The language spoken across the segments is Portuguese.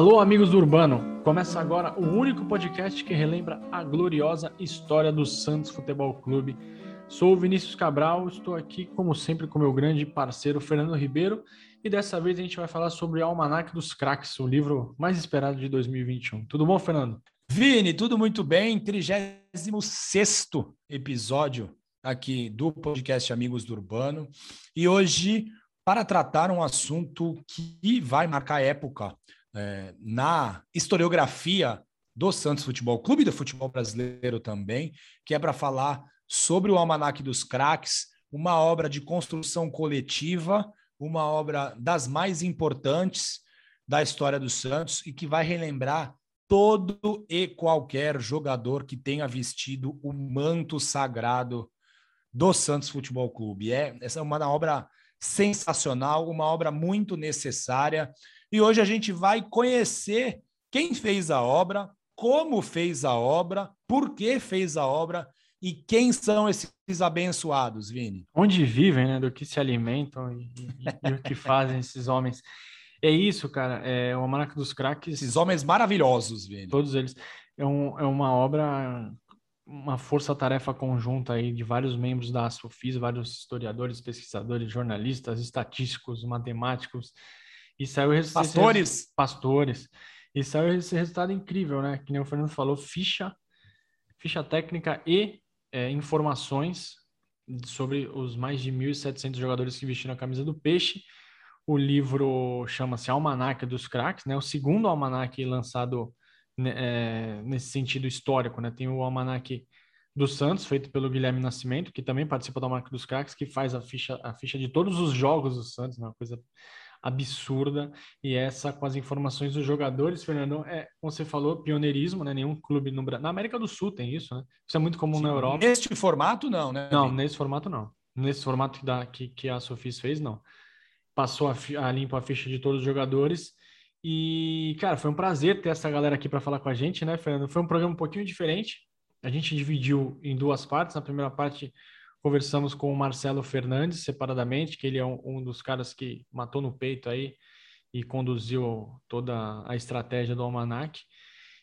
Alô, amigos do Urbano! Começa agora o único podcast que relembra a gloriosa história do Santos Futebol Clube. Sou o Vinícius Cabral, estou aqui, como sempre, com meu grande parceiro Fernando Ribeiro e dessa vez a gente vai falar sobre o Almanac dos Craques, o livro mais esperado de 2021. Tudo bom, Fernando? Vini, tudo muito bem. 36 episódio aqui do podcast Amigos do Urbano. E hoje, para tratar um assunto que vai marcar época é, na historiografia do Santos Futebol Clube, do futebol brasileiro também, que é para falar sobre o Almanac dos Craques, uma obra de construção coletiva, uma obra das mais importantes da história do Santos e que vai relembrar todo e qualquer jogador que tenha vestido o manto sagrado do Santos Futebol Clube. É, essa é uma obra sensacional, uma obra muito necessária. E hoje a gente vai conhecer quem fez a obra, como fez a obra, por que fez a obra e quem são esses abençoados, Vini? Onde vivem, né? Do que se alimentam e, e, e o que fazem esses homens. É isso, cara. É o Almanac dos Craques. Esses homens maravilhosos, Vini. Todos eles. É, um, é uma obra, uma força-tarefa conjunta aí de vários membros da Sofis, vários historiadores, pesquisadores, jornalistas, estatísticos, matemáticos. E saiu esse, pastores. Esse, pastores. E saiu esse resultado incrível, né? Que nem o Fernando falou, ficha, ficha técnica e é, informações sobre os mais de 1.700 jogadores que vestiram a camisa do Peixe. O livro chama-se Almanac dos Craques, né? O segundo almanac lançado né, é, nesse sentido histórico, né? Tem o Almanac do Santos, feito pelo Guilherme Nascimento, que também participa do Almanac dos Craques, que faz a ficha, a ficha de todos os jogos do Santos, né? uma coisa absurda. E essa com as informações dos jogadores, Fernando, é, como você falou, pioneirismo, né? Nenhum clube no Brasil. Na América do Sul tem isso, né? Isso é muito comum Sim, na Europa. Neste formato, não, né? Não, nesse formato não. Nesse formato da, que, que a Sofis fez, não. Passou a, a limpo a ficha de todos os jogadores. E, cara, foi um prazer ter essa galera aqui para falar com a gente, né, Fernando? Foi um programa um pouquinho diferente. A gente dividiu em duas partes. Na primeira parte, Conversamos com o Marcelo Fernandes separadamente, que ele é um, um dos caras que matou no peito aí e conduziu toda a estratégia do Almanac.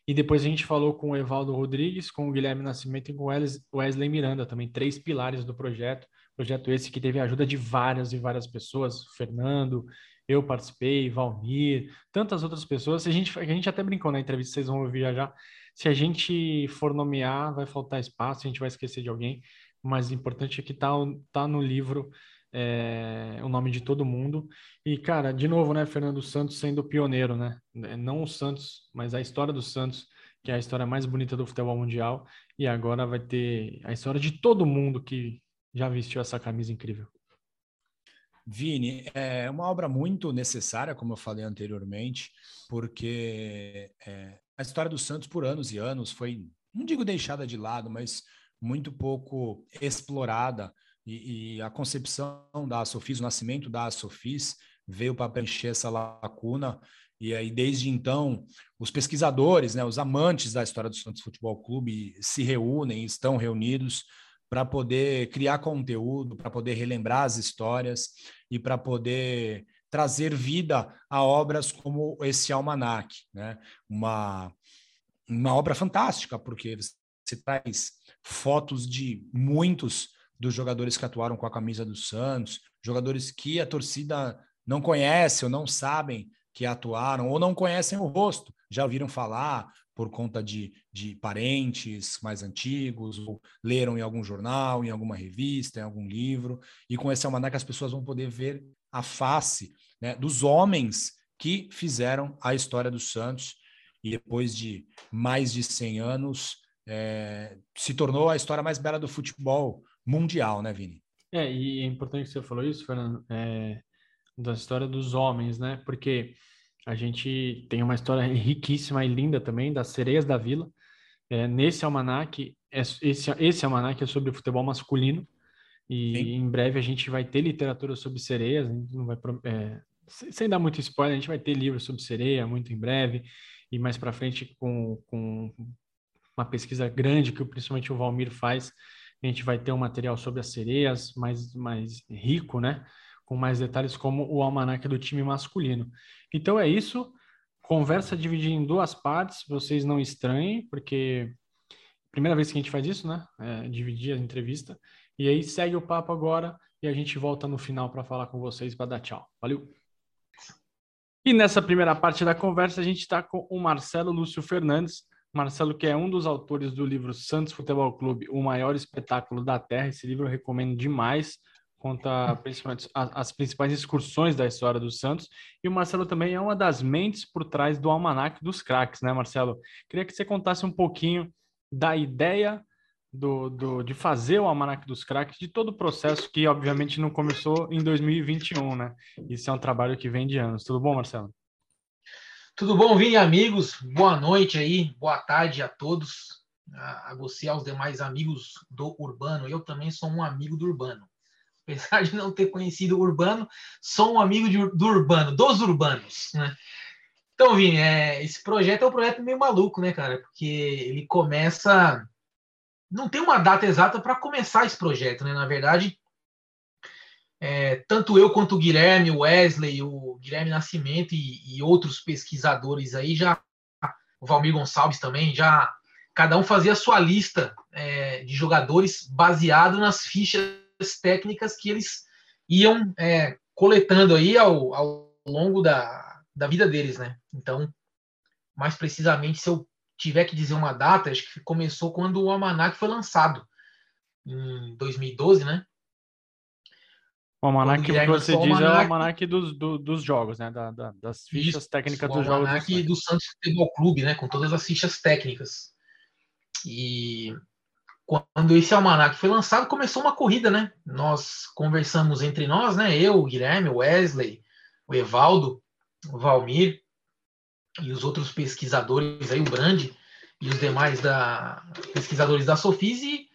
E depois a gente falou com o Evaldo Rodrigues, com o Guilherme Nascimento e com o Wesley Miranda, também três pilares do projeto. Projeto esse que teve a ajuda de várias e várias pessoas, Fernando, eu participei, Valmir, tantas outras pessoas. A gente, a gente até brincou na entrevista, vocês vão ouvir já já. Se a gente for nomear, vai faltar espaço, a gente vai esquecer de alguém mas o importante é que tá, tá no livro é, o nome de todo mundo. E, cara, de novo, né, Fernando Santos sendo pioneiro, né? É, não o Santos, mas a história do Santos, que é a história mais bonita do futebol mundial. E agora vai ter a história de todo mundo que já vestiu essa camisa incrível. Vini, é uma obra muito necessária, como eu falei anteriormente, porque é, a história do Santos por anos e anos foi, não digo deixada de lado, mas muito pouco explorada e, e a concepção da Sofis, o nascimento da Sofis veio para preencher essa lacuna e aí desde então os pesquisadores, né, os amantes da história do Santos Futebol Clube se reúnem, estão reunidos para poder criar conteúdo, para poder relembrar as histórias e para poder trazer vida a obras como esse almanac, né? Uma uma obra fantástica porque você traz fotos de muitos dos jogadores que atuaram com a camisa do Santos, jogadores que a torcida não conhece ou não sabem que atuaram, ou não conhecem o rosto, já ouviram falar por conta de, de parentes mais antigos, ou leram em algum jornal, em alguma revista, em algum livro, e com esse almanac as pessoas vão poder ver a face né, dos homens que fizeram a história do Santos, e depois de mais de 100 anos, é, se tornou a história mais bela do futebol mundial, né, Vini? É, e é importante que você falou isso, Fernando, é, da história dos homens, né? Porque a gente tem uma história riquíssima e linda também das sereias da vila. É, nesse almanac, é, esse, esse almanac é sobre o futebol masculino, e Sim. em breve a gente vai ter literatura sobre sereias, não vai, é, sem dar muito spoiler, a gente vai ter livros sobre sereia muito em breve, e mais para frente com, com uma pesquisa grande que principalmente o Valmir faz. A gente vai ter um material sobre as sereias mais, mais rico, né? Com mais detalhes como o almanac do time masculino. Então é isso. conversa dividida em duas partes, vocês não estranhem, porque primeira vez que a gente faz isso, né? É, dividir a entrevista. E aí segue o papo agora e a gente volta no final para falar com vocês para dar tchau. Valeu! E nessa primeira parte da conversa, a gente está com o Marcelo Lúcio Fernandes. Marcelo, que é um dos autores do livro Santos Futebol Clube, o maior espetáculo da Terra. Esse livro eu recomendo demais conta principalmente as, principais excursões da história do Santos. E o Marcelo também é uma das mentes por trás do Almanac dos Craques, né, Marcelo? Queria que você contasse um pouquinho da ideia do, do, de fazer o Almanac dos Craques, de todo o processo que, obviamente, não começou em 2021, né? Isso é um trabalho que vem de anos. Tudo bom, Marcelo? Tudo bom, Vini, amigos? Boa noite aí, boa tarde a todos, a, você e aos demais amigos do Urbano. Eu também sou um amigo do Urbano apesar de não ter conhecido o Urbano, sou um amigo de, do Urbano, dos Urbanos, né? Então, Vini, é, esse projeto é um projeto meio maluco, né, cara? Porque ele começa. Não tem uma data exata para começar esse projeto, né? Na verdade, é, tanto eu quanto o Guilherme, o Wesley, o Guilherme Nascimento e, e outros pesquisadores aí já. O Valmir Gonçalves também, já. Cada um fazia a sua lista é, de jogadores baseado nas fichas técnicas que eles iam é, coletando aí ao, ao longo da, da vida deles, né? Então, mais precisamente, se eu tiver que dizer uma data, acho que começou quando o Almanac foi lançado, em 2012, né? O Almanac que você diz Almanac... é o Almanac dos, do, dos jogos, né? Da, da, das fichas Isso, técnicas dos jogos. O Almanac do Santos Futebol Clube, né? Com todas as fichas técnicas. E quando esse almanac foi lançado, começou uma corrida, né? Nós conversamos entre nós, né? Eu, o Guilherme, o Wesley, o Evaldo, o Valmir e os outros pesquisadores aí, o Brandi e os demais da pesquisadores da Sofis e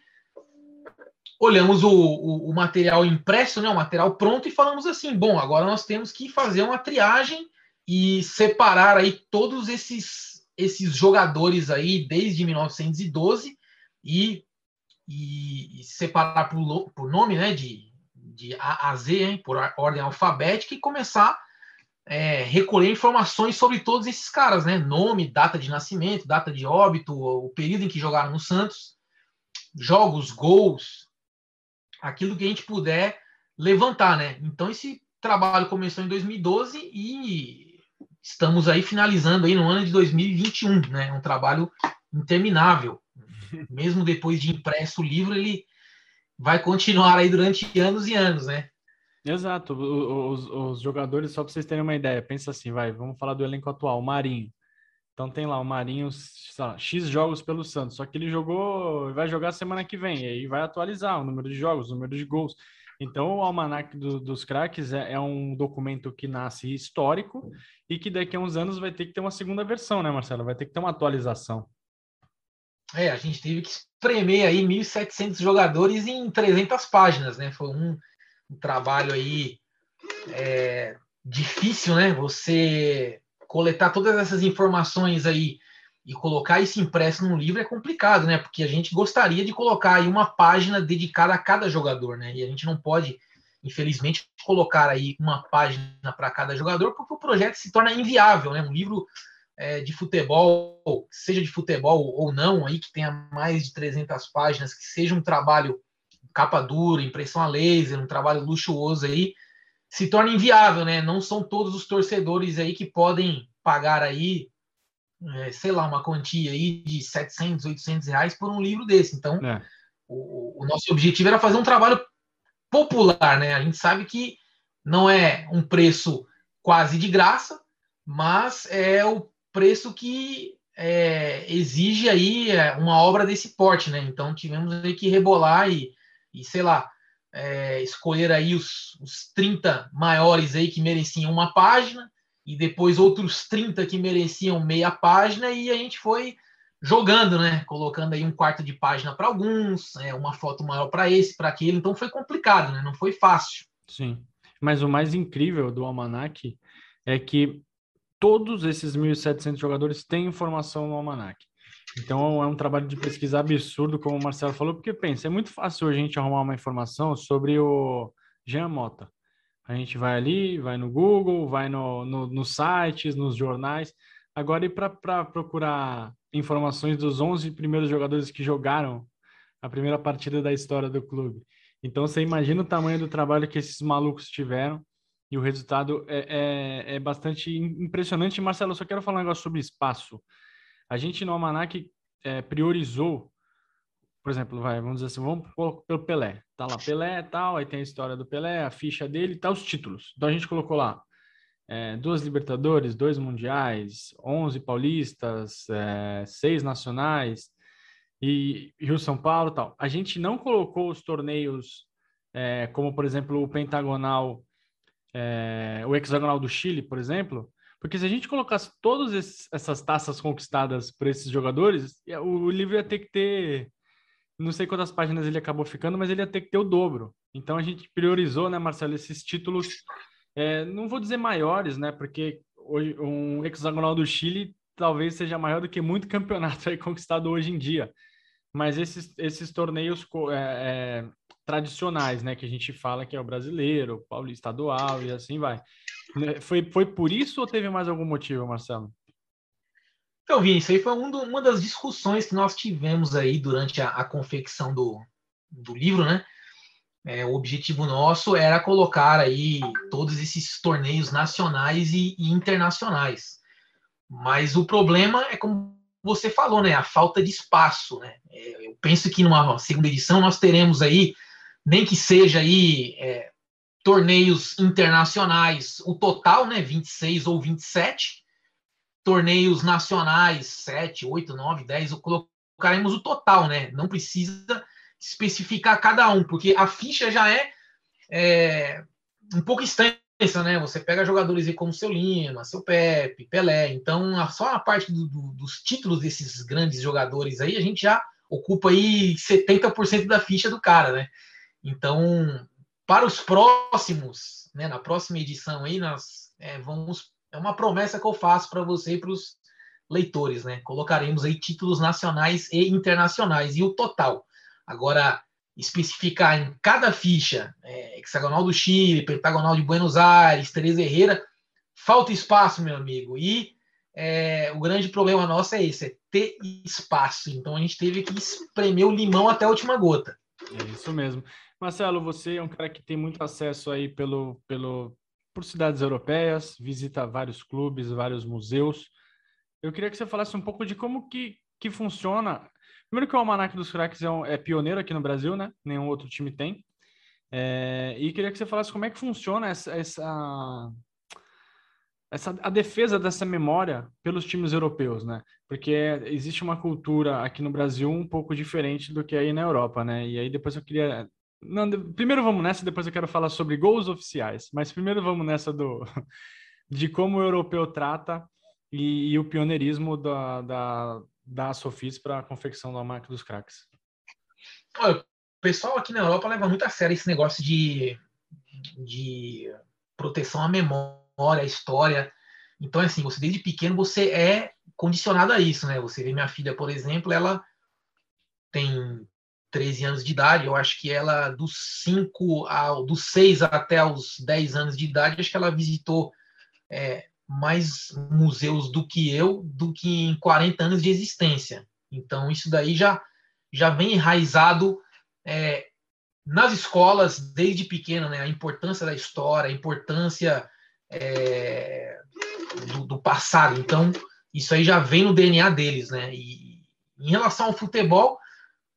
olhamos o, o, o, material impresso, né? O material pronto e falamos assim, bom, agora nós temos que fazer uma triagem e separar aí todos esses esses jogadores aí desde 1912 e e, e separar por, por, nome, né, de, de A a Z, hein, por ordem alfabética, e começar é, recolher informações sobre todos esses caras, né? Nome, data de nascimento, data de óbito, o período em que jogaram no Santos, jogos, gols, aquilo que a gente puder levantar, né? Então esse trabalho começou em 2012 e estamos aí finalizando aí no ano de 2021, né? Um trabalho interminável mesmo depois de impresso o livro, ele vai continuar aí durante anos e anos, né? Exato. Os, os jogadores, só para vocês terem uma ideia, pensa assim, vai, vamos falar do elenco atual, o Marinho. Então tem lá o Marinho, lá, X jogos pelo Santos, só que ele jogou, vai jogar semana que vem, e aí vai atualizar o número de jogos, o número de gols. Então, o Almanac do, dos Craques é, é, um documento que nasce histórico e que daqui a uns anos vai ter que ter uma segunda versão, né, Marcelo? Vai ter que ter uma atualização. É, a gente teve que espremer aí 1.700 jogadores em 300 páginas, né? Foi um, um trabalho aí é, difícil, né? Você coletar todas essas informações aí e colocar isso impresso num livro é complicado, né? Porque a gente gostaria de colocar aí uma página dedicada a cada jogador, né? E a gente não pode, infelizmente, colocar aí uma página para cada jogador, porque o projeto se torna inviável, né? Um livro é, de futebol, seja de futebol ou não, aí que tenha mais de 300 páginas, que seja um trabalho capa dura, impressão a laser, um trabalho luxuoso aí, se torna inviável, né? Não são todos os torcedores aí que podem pagar aí, é, sei lá, uma quantia aí de 700, 800 reais por um livro desse. Então, é. o, o nosso objetivo era fazer um trabalho popular, né? A gente sabe que não é um preço quase de graça, mas é o preço que é, exige aí é, uma obra desse porte, né? Então tivemos aí que rebolar e, e sei lá, é, escolher aí os, os 30 maiores aí que mereciam uma página e depois outros 30 que mereciam meia página e a gente foi jogando, né? Colocando aí um quarto de página para alguns, é, uma foto maior para esse, para aquele. Então foi complicado, né? Não foi fácil. Sim. Mas o mais incrível do Almanac é que todos esses 1.700 jogadores têm informação no Almanac. Então é um trabalho de pesquisa absurdo, como o Marcelo falou, porque pensa, é muito fácil a gente arrumar uma informação sobre o Jean Mota. A gente vai ali, vai no Google, vai no, no, nos sites, nos jornais, Agora, e para procurar informações dos 11 primeiros jogadores que jogaram a primeira partida da história do clube. Então, você imagina o tamanho do trabalho que esses malucos tiveram e o resultado é, é, é bastante impressionante. Marcelo, eu só quero falar um negócio sobre espaço. A gente no Almanac é, priorizou, por exemplo, vai, vamos dizer assim, vamos pelo Pelé. Tá lá Pelé tal, aí tem a história do Pelé, a ficha dele, tá os títulos. Então a gente colocou lá é, duas Libertadores, dois Mundiais, 11 Paulistas, é, seis Nacionais e Rio São Paulo tal. A gente não colocou os torneios é, como, por exemplo, o Pentagonal, é, o Hexagonal do Chile, por exemplo, porque se a gente colocasse todas essas taças conquistadas por esses jogadores, o livro ia ter que ter não sei quantas páginas ele acabou ficando, mas ele ia ter que ter o dobro. Então a gente priorizou, né, Marcelo, esses títulos é, não vou dizer maiores, né? Porque hoje um hexagonal do Chile talvez seja maior do que muito campeonato aí conquistado hoje em dia. Mas esses, esses torneios é, é, tradicionais, né? Que a gente fala que é o brasileiro, o estadual e assim vai. Né, foi, foi por isso ou teve mais algum motivo, Marcelo? Então, Vini, isso aí foi um do, uma das discussões que nós tivemos aí durante a, a confecção do, do livro, né? É, o objetivo nosso era colocar aí todos esses torneios nacionais e, e, internacionais. Mas o problema é como você falou, né? A falta de espaço, né? É, eu penso que numa segunda edição nós teremos aí, nem que seja aí é, torneios internacionais, o total, né? 26 ou 27, torneios nacionais, 7, 8, 9, 10, colocaremos o total, né? Não precisa especificar cada um, porque a ficha já é, é um pouco extensa, né? Você pega jogadores como seu Lima, seu Pepe, Pelé, então só a parte do, do, dos títulos desses grandes jogadores aí, a gente já ocupa aí 70% da ficha do cara, né? Então, para os próximos, né, na próxima edição aí, nós é, vamos. É uma promessa que eu faço para você e para os leitores, né? Colocaremos aí títulos nacionais e internacionais e o total. Agora, especificar em cada ficha, é, hexagonal do Chile, pentagonal de Buenos Aires, Teresa Herrera, falta espaço, meu amigo. E é, o grande problema nosso é esse, é ter espaço. Então a gente teve que espremer o limão até a última gota. É isso mesmo. Marcelo, você é um cara que tem muito acesso aí pelo, pelo, por cidades europeias, visita vários clubes, vários museus. Eu queria que você falasse um pouco de como que, que funciona Primeiro que o Almanac dos Cracks é, um, é, pioneiro aqui no Brasil, né? Nenhum outro time tem. É, e queria que você falasse como é que funciona essa, essa, essa, a defesa dessa memória pelos times europeus, né? Porque existe uma cultura aqui no Brasil um pouco diferente do que aí na Europa, né? E aí depois eu queria não, primeiro vamos nessa, depois eu quero falar sobre gols oficiais. Mas primeiro vamos nessa do de como o europeu trata e, e o pioneirismo da, da, da Sofis para a confecção da marca dos craques? o pessoal aqui na Europa leva muito a sério esse negócio de, de proteção à memória, à história. Então, assim, você desde pequeno você é condicionado a isso, né? Você vê minha filha, por exemplo, ela tem 13 anos de idade, eu acho que ela dos 5 ao dos 6 até os 10 anos de idade, acho que ela visitou é, mais museus do que eu, do que em 40 anos de existência. Então, isso daí já, já vem enraizado é, nas escolas desde pequeno, né? A importância da história, a importância é, do, do, passado. Então, isso aí já vem no DNA deles, né? E em relação ao futebol,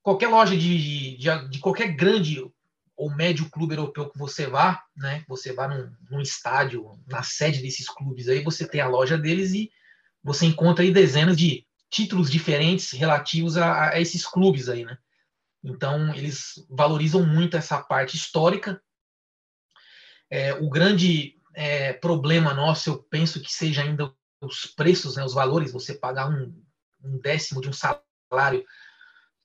qualquer loja de, de, de qualquer grande ou médio clube europeu que você vá, né? Você vá num, num, estádio, na sede desses clubes aí, você tem a loja deles e você encontra aí dezenas de títulos diferentes relativos a, a esses clubes aí, né? Então, eles valorizam muito essa parte histórica. É, o grande é, problema nosso, eu penso que seja ainda os preços, né, os valores, você pagar um, um décimo de um salário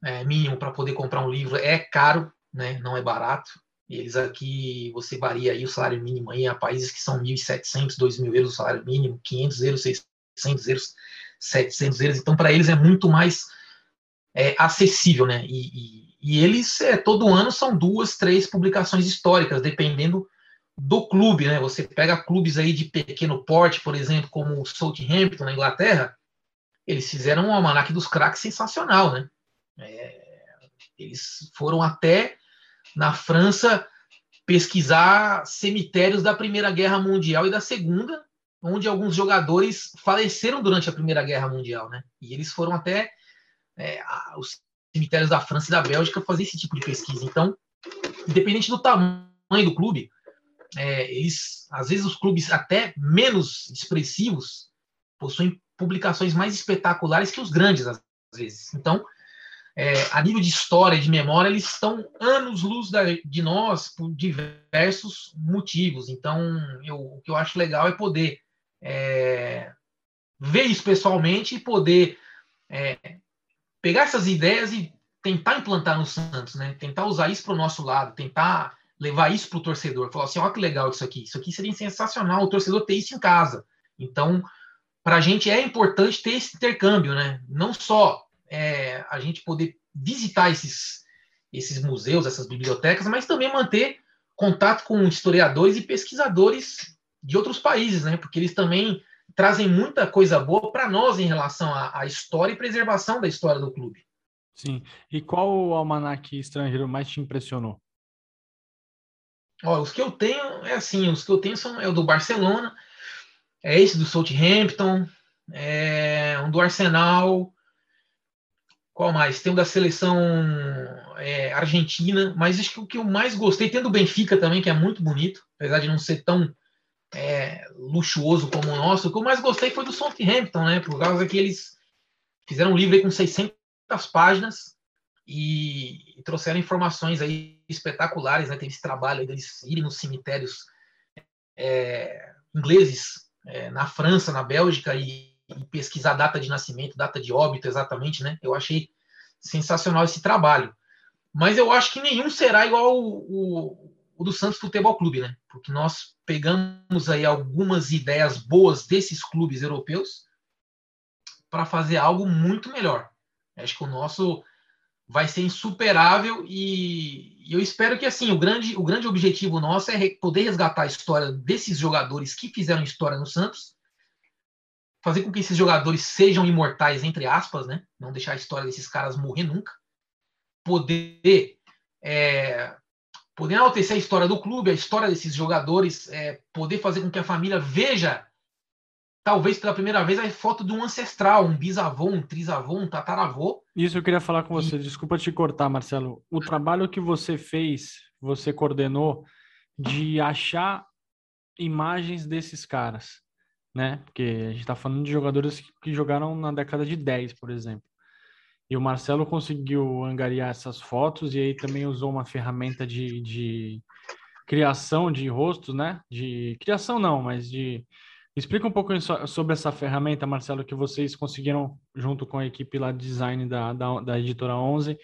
é, mínimo para poder comprar um livro é caro, né? Não é barato. E eles aqui, você varia aí o salário mínimo aí, há países que são 1.700, 2.000 euros o salário mínimo, 500 euros, 600 euros, 700 euros. Então, para eles é muito mais é, acessível, né? E, e, e, eles, é, todo ano, são duas, três publicações históricas, dependendo do clube, né? Você pega clubes aí de pequeno porte, por exemplo, como o Southampton na Inglaterra, eles fizeram um almanac dos craques sensacional, né? É, eles foram até na França pesquisar cemitérios da Primeira Guerra Mundial e da Segunda, onde alguns jogadores faleceram durante a Primeira Guerra Mundial, né? E eles foram até é, os cemitérios da França e da Bélgica fazer esse tipo de pesquisa. Então, independente do tamanho do clube, é, eles, às vezes os clubes até menos expressivos possuem publicações mais espetaculares que os grandes, às vezes. Então, é, a nível de história, de memória, eles estão anos-luz de nós por diversos motivos. Então, eu, o que eu acho legal é poder é, ver isso pessoalmente e poder é, pegar essas ideias e tentar implantar no Santos, né? Tentar usar isso para o nosso lado, tentar levar isso para o torcedor. Falar assim, olha que legal isso aqui. Isso aqui seria sensacional o torcedor ter isso em casa. Então, para a gente é importante ter esse intercâmbio, né? Não só é, a gente poder visitar esses, esses museus, essas bibliotecas, mas também manter contato com historiadores e pesquisadores de outros países, né? Porque eles também trazem muita coisa boa para nós em relação à, à, história e preservação da história do clube. Sim. E qual o almanac estrangeiro mais te impressionou? Ó, os que eu tenho é assim, os que eu tenho são é o do Barcelona, é esse do Southampton, é um do Arsenal, qual mais? Tem o da seleção é, argentina, mas acho que o que eu mais gostei, tem do Benfica também, que é muito bonito, apesar de não ser tão é, luxuoso como o nosso. O que eu mais gostei foi do Southampton, né? Por causa que eles fizeram um livro com 600 páginas e, e trouxeram informações aí espetaculares, né? Teve esse trabalho aí deles irem nos cemitérios é, ingleses é, na França, na Bélgica e, e, pesquisar data de nascimento, data de óbito exatamente, né? Eu achei sensacional esse trabalho. Mas eu acho que nenhum será igual o, o, do Santos Futebol Clube, né? Porque nós pegamos aí algumas ideias boas desses clubes europeus para fazer algo muito melhor. Acho que o nosso vai ser insuperável e, e, eu espero que assim o grande, o grande objetivo nosso é poder resgatar a história desses jogadores que fizeram história no Santos, fazer com que esses jogadores sejam imortais entre aspas, né? Não deixar a história desses caras morrer nunca, poder é, poder enaltecer a história do clube, a história desses jogadores, é, poder fazer com que a família veja talvez pela primeira vez, a foto de um ancestral, um bisavô, um trisavô, um tataravô. Isso eu queria falar com você, e... desculpa te cortar, Marcelo. O trabalho que você fez, você coordenou, de achar imagens desses caras, né? Porque a gente está falando de jogadores que jogaram na década de 10, por exemplo. E o Marcelo conseguiu angariar essas fotos e aí também usou uma ferramenta de, de criação de rostos, né? De criação não, mas de Explica um pouco sobre essa ferramenta, Marcelo, que vocês conseguiram, junto com a equipe lá de design da, da, da editora 11,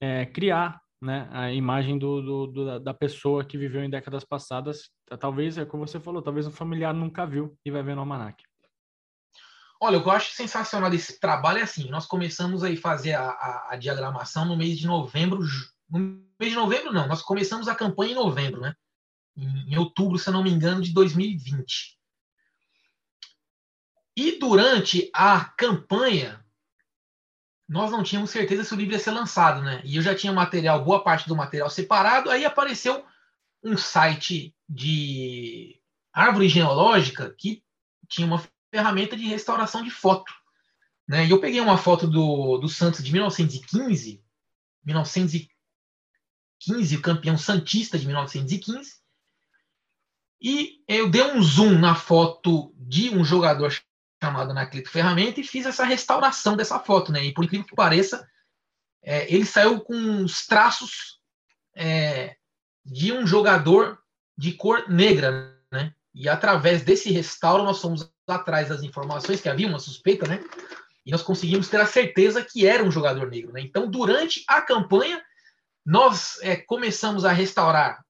é, criar né, a imagem do, do, do, da pessoa que viveu em décadas passadas. Talvez, é como você falou, talvez um familiar nunca viu e vai ver no Almanac. Olha, o que eu acho sensacional desse trabalho é assim, nós começamos aí fazer a, a, a diagramação no mês de novembro, no mês de novembro não, nós começamos a campanha em novembro, né? Em, em outubro, se eu não me engano, de 2020. E durante a campanha, nós não tínhamos certeza se o livro ia ser lançado, né? E eu já tinha material, boa parte do material separado, aí apareceu um site de árvore genealógica que tinha uma ferramenta de restauração de foto. Né? E eu peguei uma foto do, do Santos de 1915, 1915, o campeão santista de 1915, e eu dei um zoom na foto de um jogador chamado Anaclito Ferramenta e fiz essa restauração dessa foto, né? E por incrível que pareça, é, ele saiu com os traços é, de um jogador de cor negra, né? E através desse restauro nós fomos atrás das informações que havia uma suspeita, né? E nós conseguimos ter a certeza que era um jogador negro, né? Então, durante a campanha, nós é, começamos a restaurar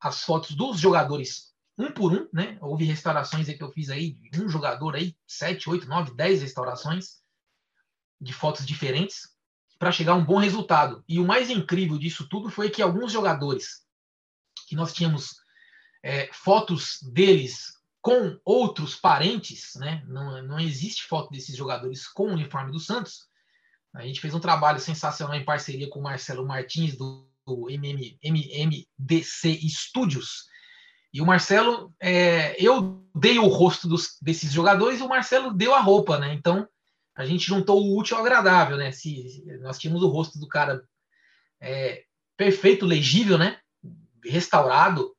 as fotos dos jogadores um por um, né? Houve restaurações que eu fiz aí, um jogador aí, sete, oito, nove, dez restaurações de fotos diferentes para chegar a um bom resultado. E o mais incrível disso tudo foi que alguns jogadores que nós tínhamos é, fotos deles com outros parentes, né? Não, não existe foto desses jogadores com o uniforme do Santos. A gente fez um trabalho sensacional em parceria com o Marcelo Martins do, do MM, MMDC Studios. E o Marcelo, é, eu dei o rosto dos, desses jogadores e o Marcelo deu a roupa, né? Então a gente juntou o útil ao agradável, né? Se, nós tínhamos o rosto do cara é, perfeito, legível, né? Restaurado.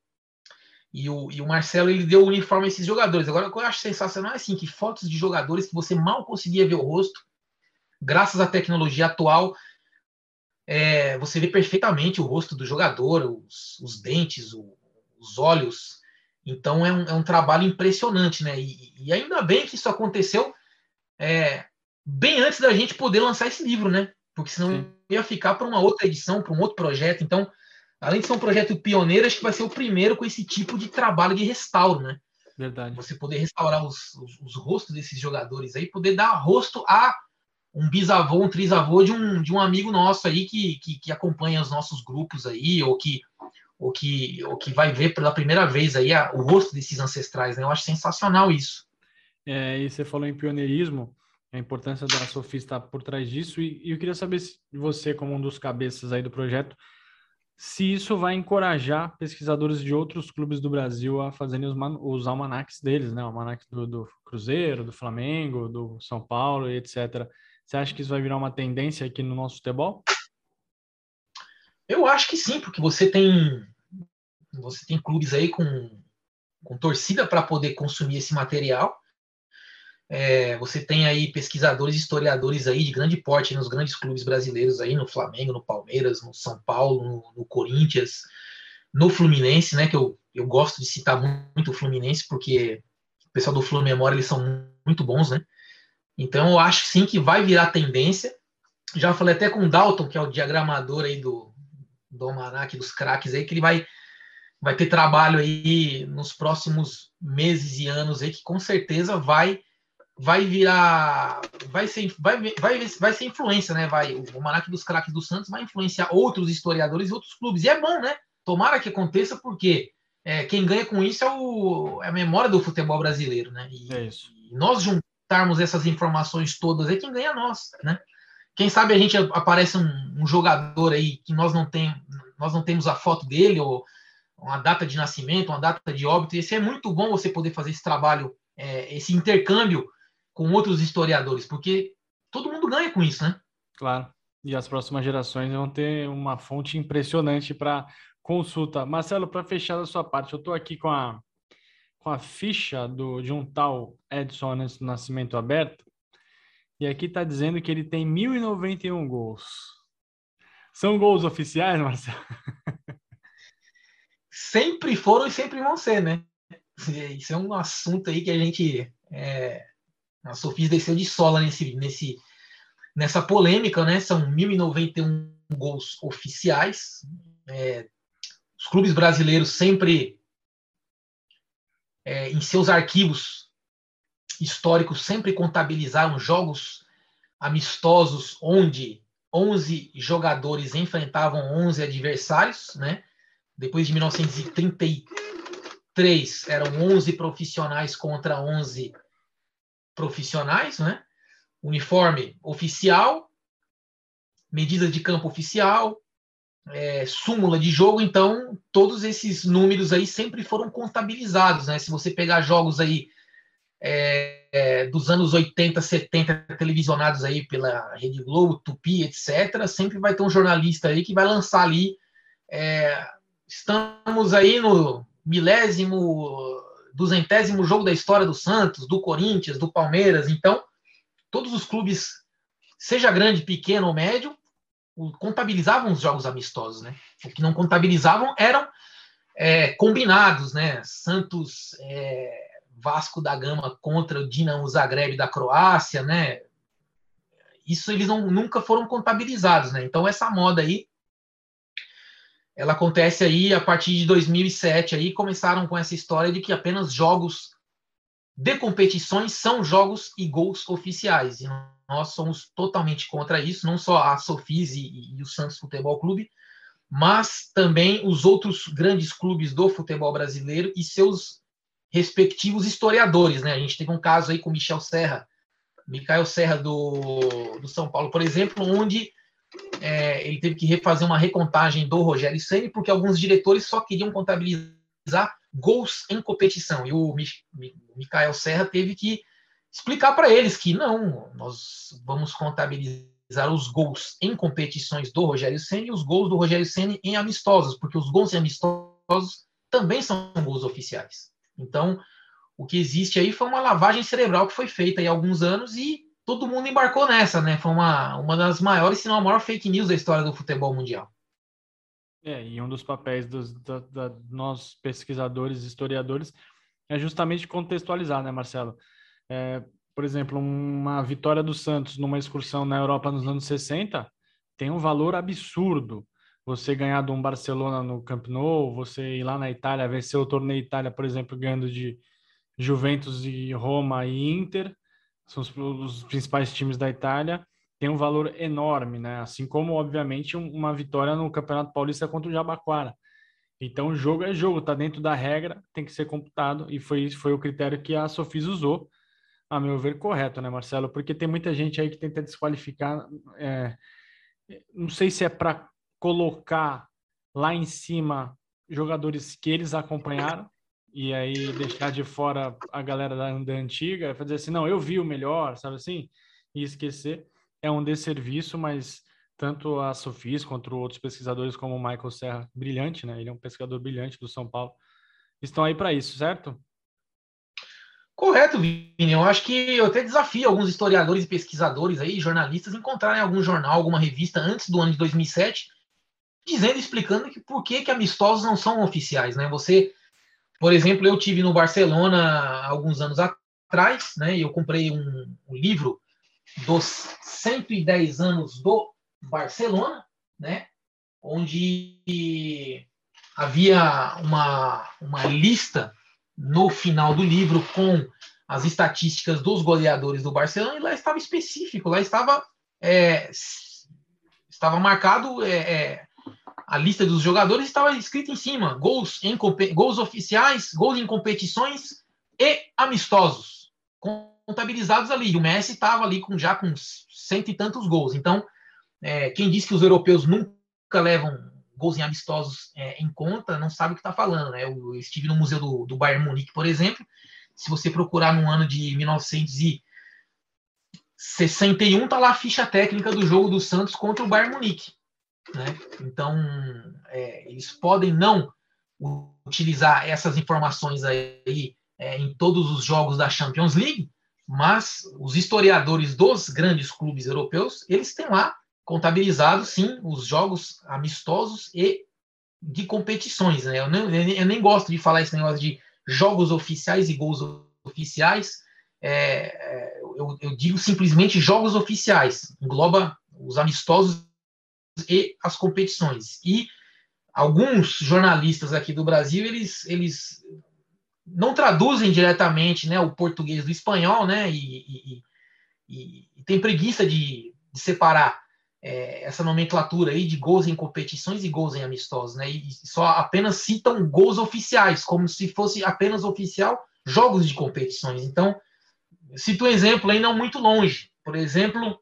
E o, e o Marcelo ele deu o uniforme a esses jogadores. Agora, o que eu acho sensacional é assim, que fotos de jogadores que você mal conseguia ver o rosto, graças à tecnologia atual, é, você vê perfeitamente o rosto do jogador, os, os dentes, o, os olhos. Então é um, é um, trabalho impressionante, né? E, e, ainda bem que isso aconteceu é, bem antes da gente poder lançar esse livro, né? Porque senão Sim. ia ficar para uma outra edição, para um outro projeto. Então, além de ser um projeto pioneiro, acho que vai ser o primeiro com esse tipo de trabalho de restauro, né? Verdade. Você poder restaurar os, os, os rostos desses jogadores aí, poder dar rosto a um bisavô, um trisavô de um, de um amigo nosso aí que, que, que acompanha os nossos grupos aí, ou que, ou que, ou que vai ver pela primeira vez aí a, o rosto desses ancestrais, né? Eu acho sensacional isso. É, e você falou em pioneirismo, a importância da Sofia estar por trás disso, e, e eu queria saber se você, como um dos cabeças aí do projeto, se isso vai encorajar pesquisadores de outros clubes do Brasil a fazerem os, os almanacs deles, né? O almanac do, do, Cruzeiro, do Flamengo, do São Paulo, etc. Você acha que isso vai virar uma tendência aqui no nosso futebol? Eu acho que sim, porque você tem você tem clubes aí com, com torcida para poder consumir esse material é, você tem aí pesquisadores, historiadores aí de grande porte nos grandes clubes brasileiros aí, no Flamengo, no Palmeiras, no São Paulo, no, no Corinthians, no Fluminense, né? Que eu, eu gosto de citar muito o Fluminense, porque o pessoal do Flu Memória eles são muito bons, né? Então eu acho sim que vai virar tendência. Já falei até com o Dalton, que é o diagramador aí do, do Almanac dos craques aí, que ele vai vai ter trabalho aí nos próximos meses e anos aí que com certeza vai vai virar. Vai ser, vai, vai, vai ser influência, né? Vai, o Almanac dos Craques do Santos vai influenciar outros historiadores e outros clubes. E é bom, né? Tomara que aconteça, porque é, quem ganha com isso é, o, é a memória do futebol brasileiro, né? E, é isso. E nós juntarmos essas informações todas é quem ganha nós, né? Quem sabe a gente aparece um, um jogador aí que nós não, tem, nós não temos a foto dele, ou uma data de nascimento, uma data de óbito. Esse é muito bom você poder fazer esse trabalho, é, esse intercâmbio com outros historiadores, porque todo mundo ganha com isso, né? Claro. E as próximas gerações vão ter uma fonte impressionante para consulta. Marcelo, para fechar da sua parte, eu estou aqui com a, com a ficha do, de um tal Edson Nascimento aberto, e aqui está dizendo que ele tem 1.091 gols. São gols oficiais, Marcelo? Sempre foram e sempre vão ser, né? Isso é um assunto aí que a gente é, a Sofia desceu de sola nesse, nesse, nessa polêmica, né? São 1.091 gols oficiais. É, os clubes brasileiros sempre, é, em seus arquivos históricos, sempre contabilizaram jogos amistosos onde 11 jogadores enfrentavam 11 adversários, né? Depois de 1933, eram 11 profissionais contra 11 profissionais, né? uniforme oficial, medida de campo oficial, é, súmula de jogo, então todos esses números aí sempre foram contabilizados, né? Se você pegar jogos aí é, é, dos anos 80, 70, televisionados aí pela Rede Globo, Tupi, etc., sempre vai ter um jornalista aí que vai lançar ali. É, estamos aí no milésimo duzentésimo jogo da história do Santos, do Corinthians, do Palmeiras. Então, todos os clubes, seja grande, pequeno ou médio, contabilizavam os jogos amistosos, né? O que não contabilizavam eram é, combinados, né? Santos, é, Vasco da Gama contra o Dinamo Zagreb da Croácia, né? Isso eles não, nunca foram contabilizados, né? Então essa moda aí ela acontece aí a partir de 2007 aí começaram com essa história de que apenas jogos de competições são jogos e gols oficiais e nós somos totalmente contra isso não só a Sofis e, e o Santos Futebol Clube mas também os outros grandes clubes do futebol brasileiro e seus respectivos historiadores, né? A gente teve um caso aí com Michel Serra, Michael Serra do, do São Paulo, por exemplo, onde é, ele teve que refazer uma recontagem do Rogério Ceni porque alguns diretores só queriam contabilizar gols em competição e o Michael Serra teve que explicar para eles que não, nós vamos contabilizar os gols em competições do Rogério Ceni e os gols do Rogério Ceni em amistosos, porque os gols em amistosos também são gols oficiais. Então, o que existe aí foi uma lavagem cerebral que foi feita há alguns anos e todo mundo embarcou nessa, né? Foi uma, uma das maiores, se não a maior fake news da história do futebol mundial. É, e um dos papéis dos da, da, nós pesquisadores, historiadores, é justamente contextualizar, né, Marcelo? É, por exemplo, uma vitória do Santos numa excursão na Europa nos anos 60 tem um valor absurdo. Você ganhar de um Barcelona no Camp Nou, você ir lá na Itália, vencer o torneio Itália, por exemplo, ganhando de Juventus e Roma e Inter, são os, os principais times da Itália, tem um valor enorme, né? Assim como, obviamente, uma vitória no Campeonato Paulista contra o Jabaquara. Então, jogo é jogo, tá dentro da regra, tem que ser computado, e foi, foi o critério que a Sofis usou, a meu ver, correto, né, Marcelo? Porque tem muita gente aí que tenta desqualificar. É, não sei se é para colocar lá em cima jogadores que eles acompanharam, e aí deixar de fora a galera da, da antiga, fazer assim, não, eu vi o melhor, sabe assim? E esquecer. É um desserviço, mas tanto a Sofis quanto outros pesquisadores como o Michael Serra, brilhante, né? Ele é um pesquisador brilhante do São Paulo, estão aí para isso, certo? Correto, Vini. Eu acho que eu até desafio alguns historiadores e pesquisadores aí, jornalistas, encontrarem algum jornal, alguma revista antes do ano de 2007, dizendo, explicando que por que, que amistosos não são oficiais, né? Você por exemplo, eu tive no Barcelona alguns anos atrás, né? E eu comprei um, um livro dos 110 anos do Barcelona, né? Onde havia uma, uma lista no final do livro com as estatísticas dos goleadores do Barcelona e lá estava específico, lá estava é, estava marcado é, é, a lista dos jogadores estava escrita em cima: gols, em, gols oficiais, gols em competições e amistosos, contabilizados ali. O Messi estava ali com já com cento e tantos gols. Então, é, quem diz que os europeus nunca levam gols em amistosos é, em conta, não sabe o que está falando. Né? Eu estive no Museu do, do Bayern Munique, por exemplo. Se você procurar no ano de 1961, tá lá a ficha técnica do jogo do Santos contra o Bayern Munique. Né? Então, é, eles podem não utilizar essas informações aí é, em todos os jogos da Champions League, mas os historiadores dos grandes clubes europeus, eles têm lá contabilizado, sim, os jogos amistosos e de competições. Né? Eu, nem, eu nem gosto de falar esse negócio de jogos oficiais e gols oficiais. É, é eu, eu digo simplesmente jogos oficiais. Engloba os amistosos e as competições. E alguns jornalistas aqui do Brasil, eles, eles não traduzem diretamente né, o português do espanhol, né, e, e, e, tem preguiça de, de separar é, essa nomenclatura aí de gols em competições e gols em amistosos, né, e só apenas citam gols oficiais, como se fosse apenas oficial jogos de competições. Então, cito um exemplo aí não muito longe. Por exemplo,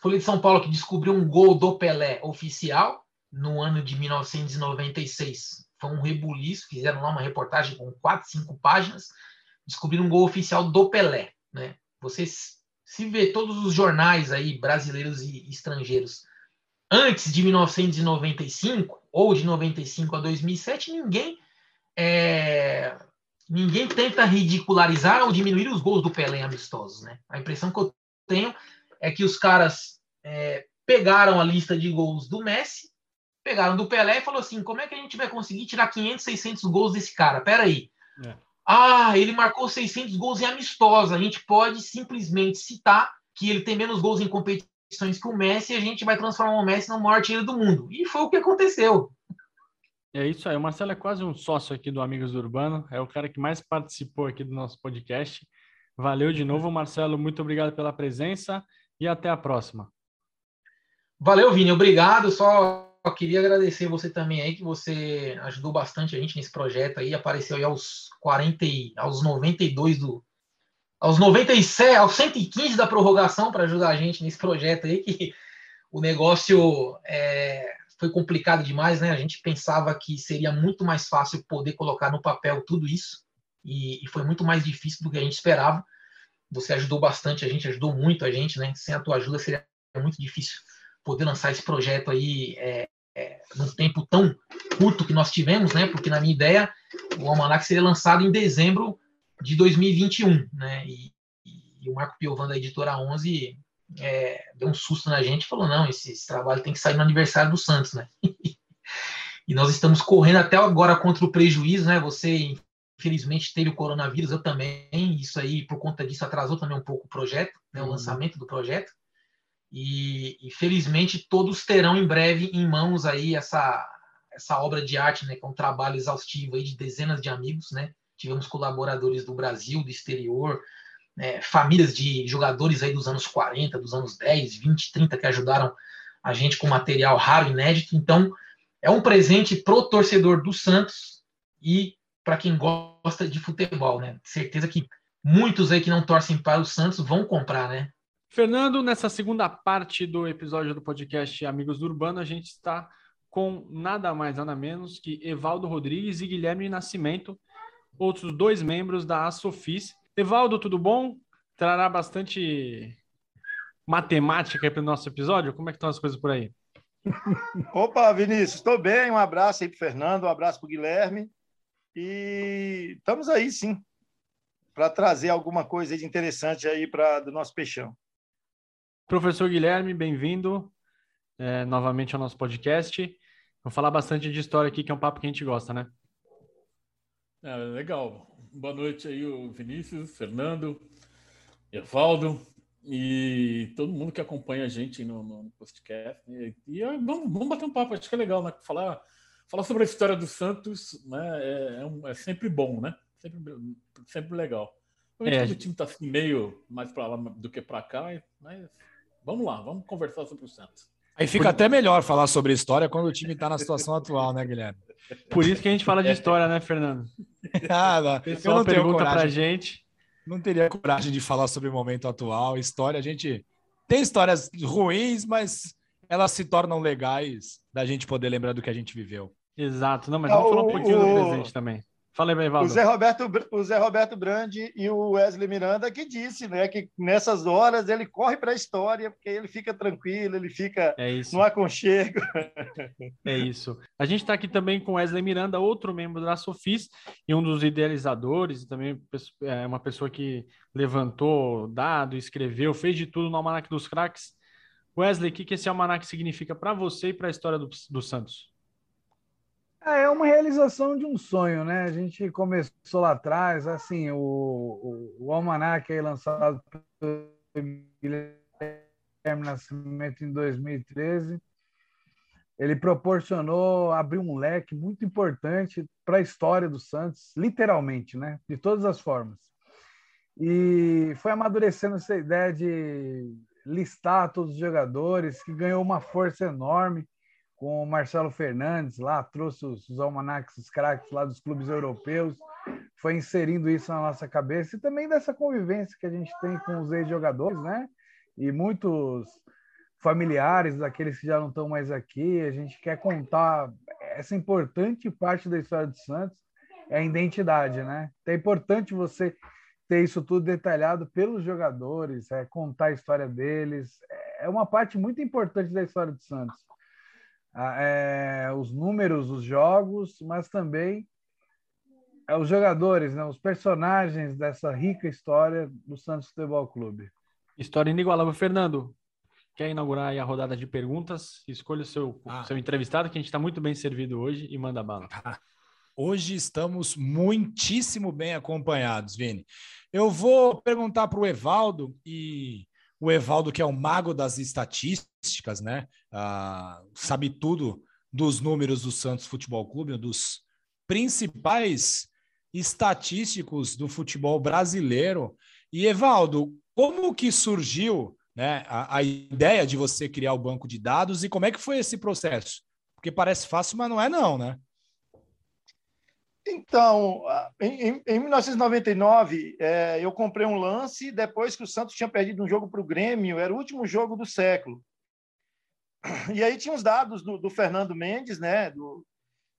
Folha de São Paulo que descobriu um gol do Pelé oficial no ano de 1996. Foi um rebuliço, fizeram lá uma reportagem com quatro, cinco páginas, descobriram um gol oficial do Pelé. Né? Você se vê todos os jornais aí brasileiros e estrangeiros antes de 1995 ou de 95 a 2007, ninguém é, ninguém tenta ridicularizar ou diminuir os gols do Pelé amistosos, né? A impressão que eu tenho é que os caras é, pegaram a lista de gols do Messi, pegaram do Pelé e falou assim: como é que a gente vai conseguir tirar 500, 600 gols desse cara? Pera aí. É. Ah, ele marcou 600 gols em amistosa. A gente pode simplesmente citar que ele tem menos gols em competições que o Messi e a gente vai transformar o Messi no maior artilheiro do mundo. E foi o que aconteceu. É isso aí. O Marcelo é quase um sócio aqui do Amigos do Urbano. É o cara que mais participou aqui do nosso podcast. Valeu de novo, Marcelo. Muito obrigado pela presença e até a próxima. Valeu, Vini. Obrigado. Só queria agradecer você também aí, que você ajudou bastante a gente nesse projeto aí, apareceu aí aos 40, aos 92 do, aos 97, aos 115 da prorrogação para ajudar a gente nesse projeto aí, que o negócio é, foi complicado demais, né? A gente pensava que seria muito mais fácil poder colocar no papel tudo isso, e, e foi muito mais difícil do que a gente esperava. Você ajudou bastante a gente, ajudou muito a gente, né? Sem a tua ajuda seria muito difícil poder lançar esse projeto aí é, é, num tempo tão curto que nós tivemos, né? Porque na minha ideia, o Almanac seria lançado em dezembro de 2021, né? E, e o Marco Piovan da editora 11 é, deu um susto na gente e falou: não, esse, esse, trabalho tem que sair no aniversário do Santos, né? e nós estamos correndo até agora contra o prejuízo, né? Você, infelizmente, teve o coronavírus, eu também. Isso aí, por conta disso, atrasou também um pouco o projeto, né? o uhum. lançamento do projeto. E, e, felizmente todos terão em breve em mãos aí essa, essa obra de arte, né? Que é um trabalho exaustivo aí de dezenas de amigos, né? tivemos colaboradores do Brasil, do exterior, né, famílias de jogadores aí dos anos 40, dos anos 10, 20, 30 que ajudaram a gente com material raro, inédito. Então, é um presente pro torcedor do Santos e para quem gosta de futebol, né? Certeza que muitos aí que não torcem para o Santos vão comprar, né? Fernando, nessa segunda parte do episódio do podcast Amigos do Urbano, a gente está com nada mais, nada menos que Evaldo Rodrigues e Guilherme Nascimento, outros dois membros da Asofis. Evaldo, tudo bom? Trará bastante matemática para o nosso episódio? Como é que estão as coisas por aí? Opa, Vinícius, estou bem. Um abraço aí para Fernando, um abraço para o Guilherme. E estamos aí, sim, para trazer alguma coisa de interessante aí para do nosso peixão. Professor Guilherme, bem-vindo é, novamente ao nosso podcast. Vou falar bastante de história aqui, que é um papo que a gente gosta, né? É, legal. Boa noite aí, o Vinícius, Fernando, Evaldo e todo mundo que acompanha a gente no, no podcast. E, e é, vamos, vamos bater um papo, acho que é legal, né? Falar, falar sobre a história do Santos né? é, é, um, é sempre bom, né? Sempre, sempre legal. É, o time está assim, meio mais para lá do que para cá, mas vamos lá, vamos conversar sobre o Santos. Aí fica Por... até melhor falar sobre história quando o time está na situação atual, né, Guilherme? Por isso que a gente fala de história, né, Fernando? ah, não. O pessoal não pergunta coragem, pra gente. Não teria coragem de falar sobre o momento atual. História, a gente tem histórias ruins, mas elas se tornam legais da gente poder lembrar do que a gente viveu. Exato. Não, mas vamos falar um pouquinho o... do presente também. Fala aí, Valdo. O Zé Roberto, o Zé Roberto Brandi e o Wesley Miranda que disse, né, que nessas horas ele corre para a história, porque ele fica tranquilo, ele fica é isso. no aconchego. É isso. A gente está aqui também com Wesley Miranda, outro membro da Sofis e um dos idealizadores, e também é uma pessoa que levantou dado, escreveu, fez de tudo no Almanac dos Craques. Wesley, o que, que esse almanac significa para você e para a história do, do Santos? É, é uma realização de um sonho, né? A gente começou lá atrás, assim, o, o, o Almanac aí lançado pelo Guilherme Nascimento em 2013, ele proporcionou abrir um leque muito importante para a história do Santos, literalmente, né? De todas as formas. E foi amadurecendo essa ideia de listar todos os jogadores, que ganhou uma força enorme com o Marcelo Fernandes lá, trouxe os, os almanacs, os craques lá dos clubes europeus, foi inserindo isso na nossa cabeça e também dessa convivência que a gente tem com os ex-jogadores, né? E muitos familiares daqueles que já não estão mais aqui, a gente quer contar essa importante parte da história do Santos, é a identidade, né? Então é importante você ter isso tudo detalhado pelos jogadores, é contar a história deles, é uma parte muito importante da história do Santos é, os números, os jogos, mas também é, os jogadores, né, os personagens dessa rica história do Santos Futebol Clube. História inigualável. Fernando, quer inaugurar a rodada de perguntas? Escolha o seu, ah. seu entrevistado, que a gente está muito bem servido hoje, e manda bala. Ah. Hoje estamos muitíssimo bem acompanhados, Vini. Eu vou perguntar para o Evaldo e o Evaldo, que é o mago das estatísticas, né? Ah, sabe tudo dos números do Santos Futebol Clube, dos principais estatísticos do futebol brasileiro. E, Evaldo, como que surgiu né, a, a ideia de você criar o banco de dados e como é que foi esse processo? Porque parece fácil, mas não é não, né? Então, em, em 1999, é, eu comprei um lance depois que o Santos tinha perdido um jogo para o Grêmio, era o último jogo do século. E aí tinha os dados do, do Fernando Mendes, né? Do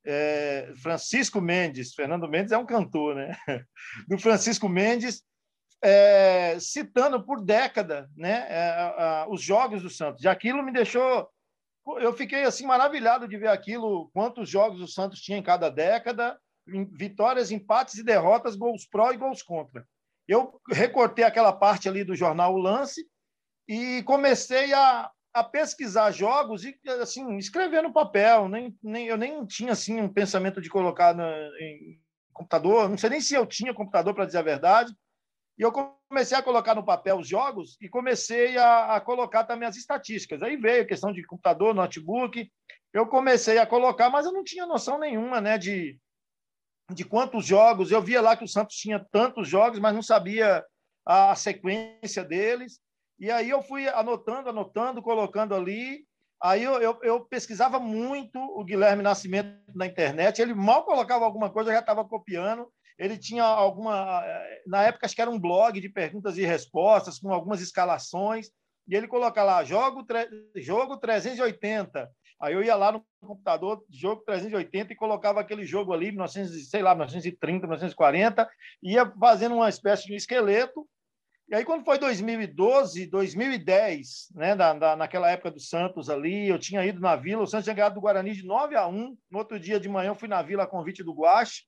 é, Francisco Mendes. Fernando Mendes é um cantor, né? Do Francisco Mendes, é, citando por década, né? É, os jogos do Santos. E aquilo me deixou eu fiquei assim maravilhado de ver aquilo, quantos jogos o Santos tinha em cada década, vitórias, empates e derrotas, gols pró e gols contra. Eu recortei aquela parte ali do jornal O Lance e comecei a, a pesquisar jogos e assim escrever no papel. Nem, nem, eu nem tinha assim um pensamento de colocar no, em computador. Não sei nem se eu tinha computador para dizer a verdade. E eu comecei a colocar no papel os jogos e comecei a, a, colocar também as estatísticas. Aí veio a questão de computador, notebook. Eu comecei a colocar, mas eu não tinha noção nenhuma né, de, de quantos jogos. Eu via lá que o Santos tinha tantos jogos, mas não sabia a sequência deles. E aí eu fui anotando, anotando, colocando ali. Aí eu, eu, eu pesquisava muito o Guilherme Nascimento na internet. Ele mal colocava alguma coisa, eu já estava copiando. Ele tinha alguma. Na época, acho que era um blog de perguntas e respostas, com algumas escalações. E ele coloca lá, jogo, jogo 380. Aí eu ia lá no computador, jogo 380, e colocava aquele jogo ali, 1900, sei lá, 1930, 1940, ia fazendo uma espécie de esqueleto. E aí, quando foi 2012, 2010, né, na, na, naquela época do Santos ali, eu tinha ido na Vila, o Santos tinha ganhado do Guarani de 9 a 1. No outro dia de manhã, eu fui na Vila a convite do Guache.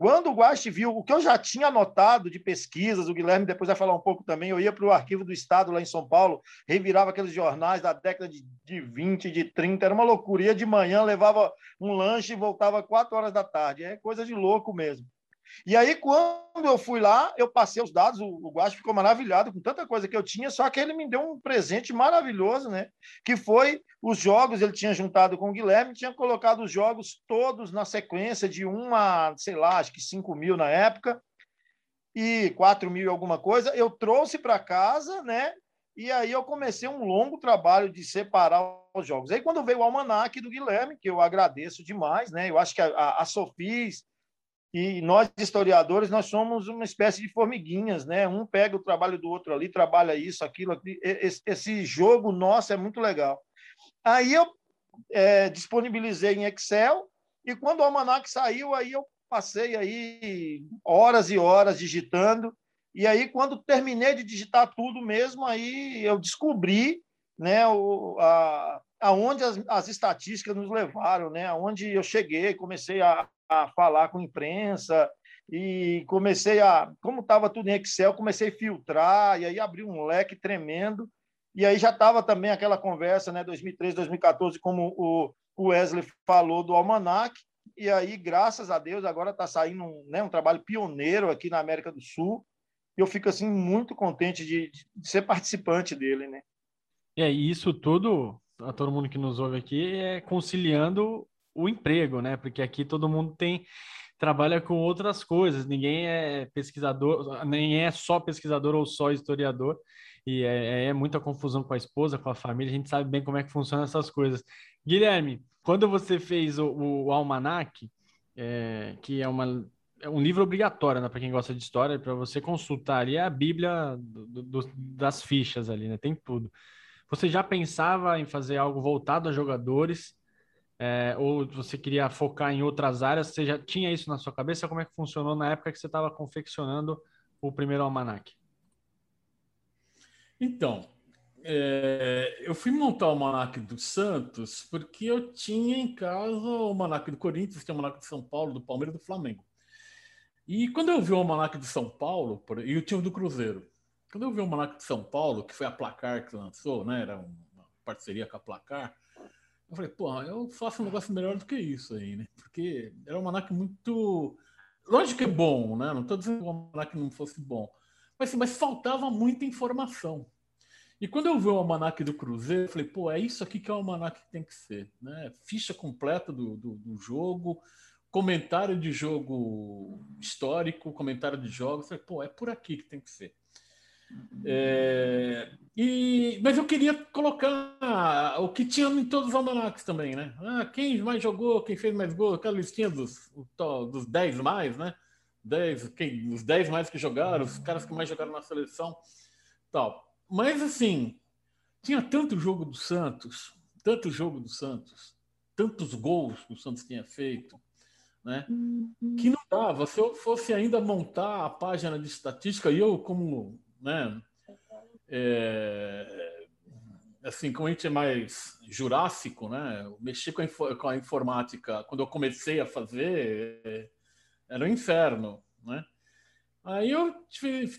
Quando o Guache viu o que eu já tinha anotado de pesquisas, o Guilherme depois vai falar um pouco também, eu ia para o arquivo do Estado lá em São Paulo, revirava aqueles jornais da década de, de 20, de 30, era uma loucura. Ia de manhã, levava um lanche e voltava quatro horas da tarde. É coisa de louco mesmo. E aí, quando eu fui lá, eu passei os dados, o, o Guacho ficou maravilhado com tanta coisa que eu tinha, só que ele me deu um presente maravilhoso, né? Que foi os jogos, ele tinha juntado com o Guilherme, tinha colocado os jogos todos na sequência de uma, sei lá, acho que 5 mil na época, e 4 mil e alguma coisa. Eu trouxe para casa, né? E aí eu comecei um longo trabalho de separar os jogos. Aí quando veio o almanac do Guilherme, que eu agradeço demais, né? Eu acho que a, a, a Sofis e nós, historiadores, nós somos uma espécie de formiguinhas, né? Um pega o trabalho do outro ali, trabalha isso, aquilo, esse jogo nosso é muito legal. Aí eu é, disponibilizei em Excel e quando o almanac saiu, aí eu passei aí horas e horas digitando. E aí, quando terminei de digitar tudo mesmo, aí eu descobri né, o, a, aonde as, as estatísticas nos levaram, né, aonde eu cheguei, comecei a, a falar com imprensa e comecei a, como estava tudo em Excel, comecei a filtrar e aí abri um leque tremendo. E aí já estava também aquela conversa, né, 2013, 2014, como o, Wesley falou do almanac. E aí graças a Deus agora está saindo um, né, um trabalho pioneiro aqui na América do Sul. E eu fico assim muito contente de, de ser participante dele, né? É, isso tudo, a todo mundo que nos ouve aqui, é conciliando o emprego, né? Porque aqui todo mundo tem trabalha com outras coisas, ninguém é pesquisador, nem é só pesquisador ou só historiador, e é, é, muita confusão com a esposa, com a família, a gente sabe bem como é que funcionam essas coisas. Guilherme, quando você fez o, o Almanac, é, que é, uma, é um livro obrigatório né, para quem gosta de história, para você consultar ali, é a Bíblia do, do, das fichas ali, né? Tem tudo. Você já pensava em fazer algo voltado a jogadores? é, ou você queria focar em outras áreas, você já tinha isso na sua cabeça? Como é que funcionou na época que você estava confeccionando o primeiro almanac? Então, é, eu fui montar o almanac do Santos porque eu tinha em casa o almanac do Corinthians, tinha o almanac de São Paulo, do Palmeiras do Flamengo. E quando eu vi o almanac de São Paulo, e o time do Cruzeiro, quando eu vi o almanac de São Paulo, que foi a Placar que lançou, né, era uma parceria com a Placar, eu falei, porra, eu faço um negócio melhor do que isso aí, né? Porque era um almanac muito. Lógico que é bom, né? Não estou dizendo que o almanac não fosse bom. Mas, mas faltava muita informação. E quando eu vi o almanac do Cruzeiro, eu falei, pô, é isso aqui que é o almanac que tem que ser. Né? Ficha completa do, do, do jogo, comentário de jogo histórico, comentário de jogos. Eu falei, pô, é por aqui que tem que ser. É, e, mas eu queria colocar o que tinha em todos os almanacs também, né? Ah, quem mais jogou, quem fez mais gol, aquela listinha dos, dos 10 mais, né? 10, quem, os 10 mais que jogaram, os caras que mais jogaram na seleção, tal. Mas assim, tinha tanto jogo do Santos, tanto jogo do Santos, tantos gols que o Santos tinha feito, né? Que não dava. Se eu fosse ainda montar a página de estatística, e eu, como, né? É, assim, como a gente é mais jurássico, né? Mexer com a, com a informática, quando eu comecei a fazer, é, era um inferno, né? Aí eu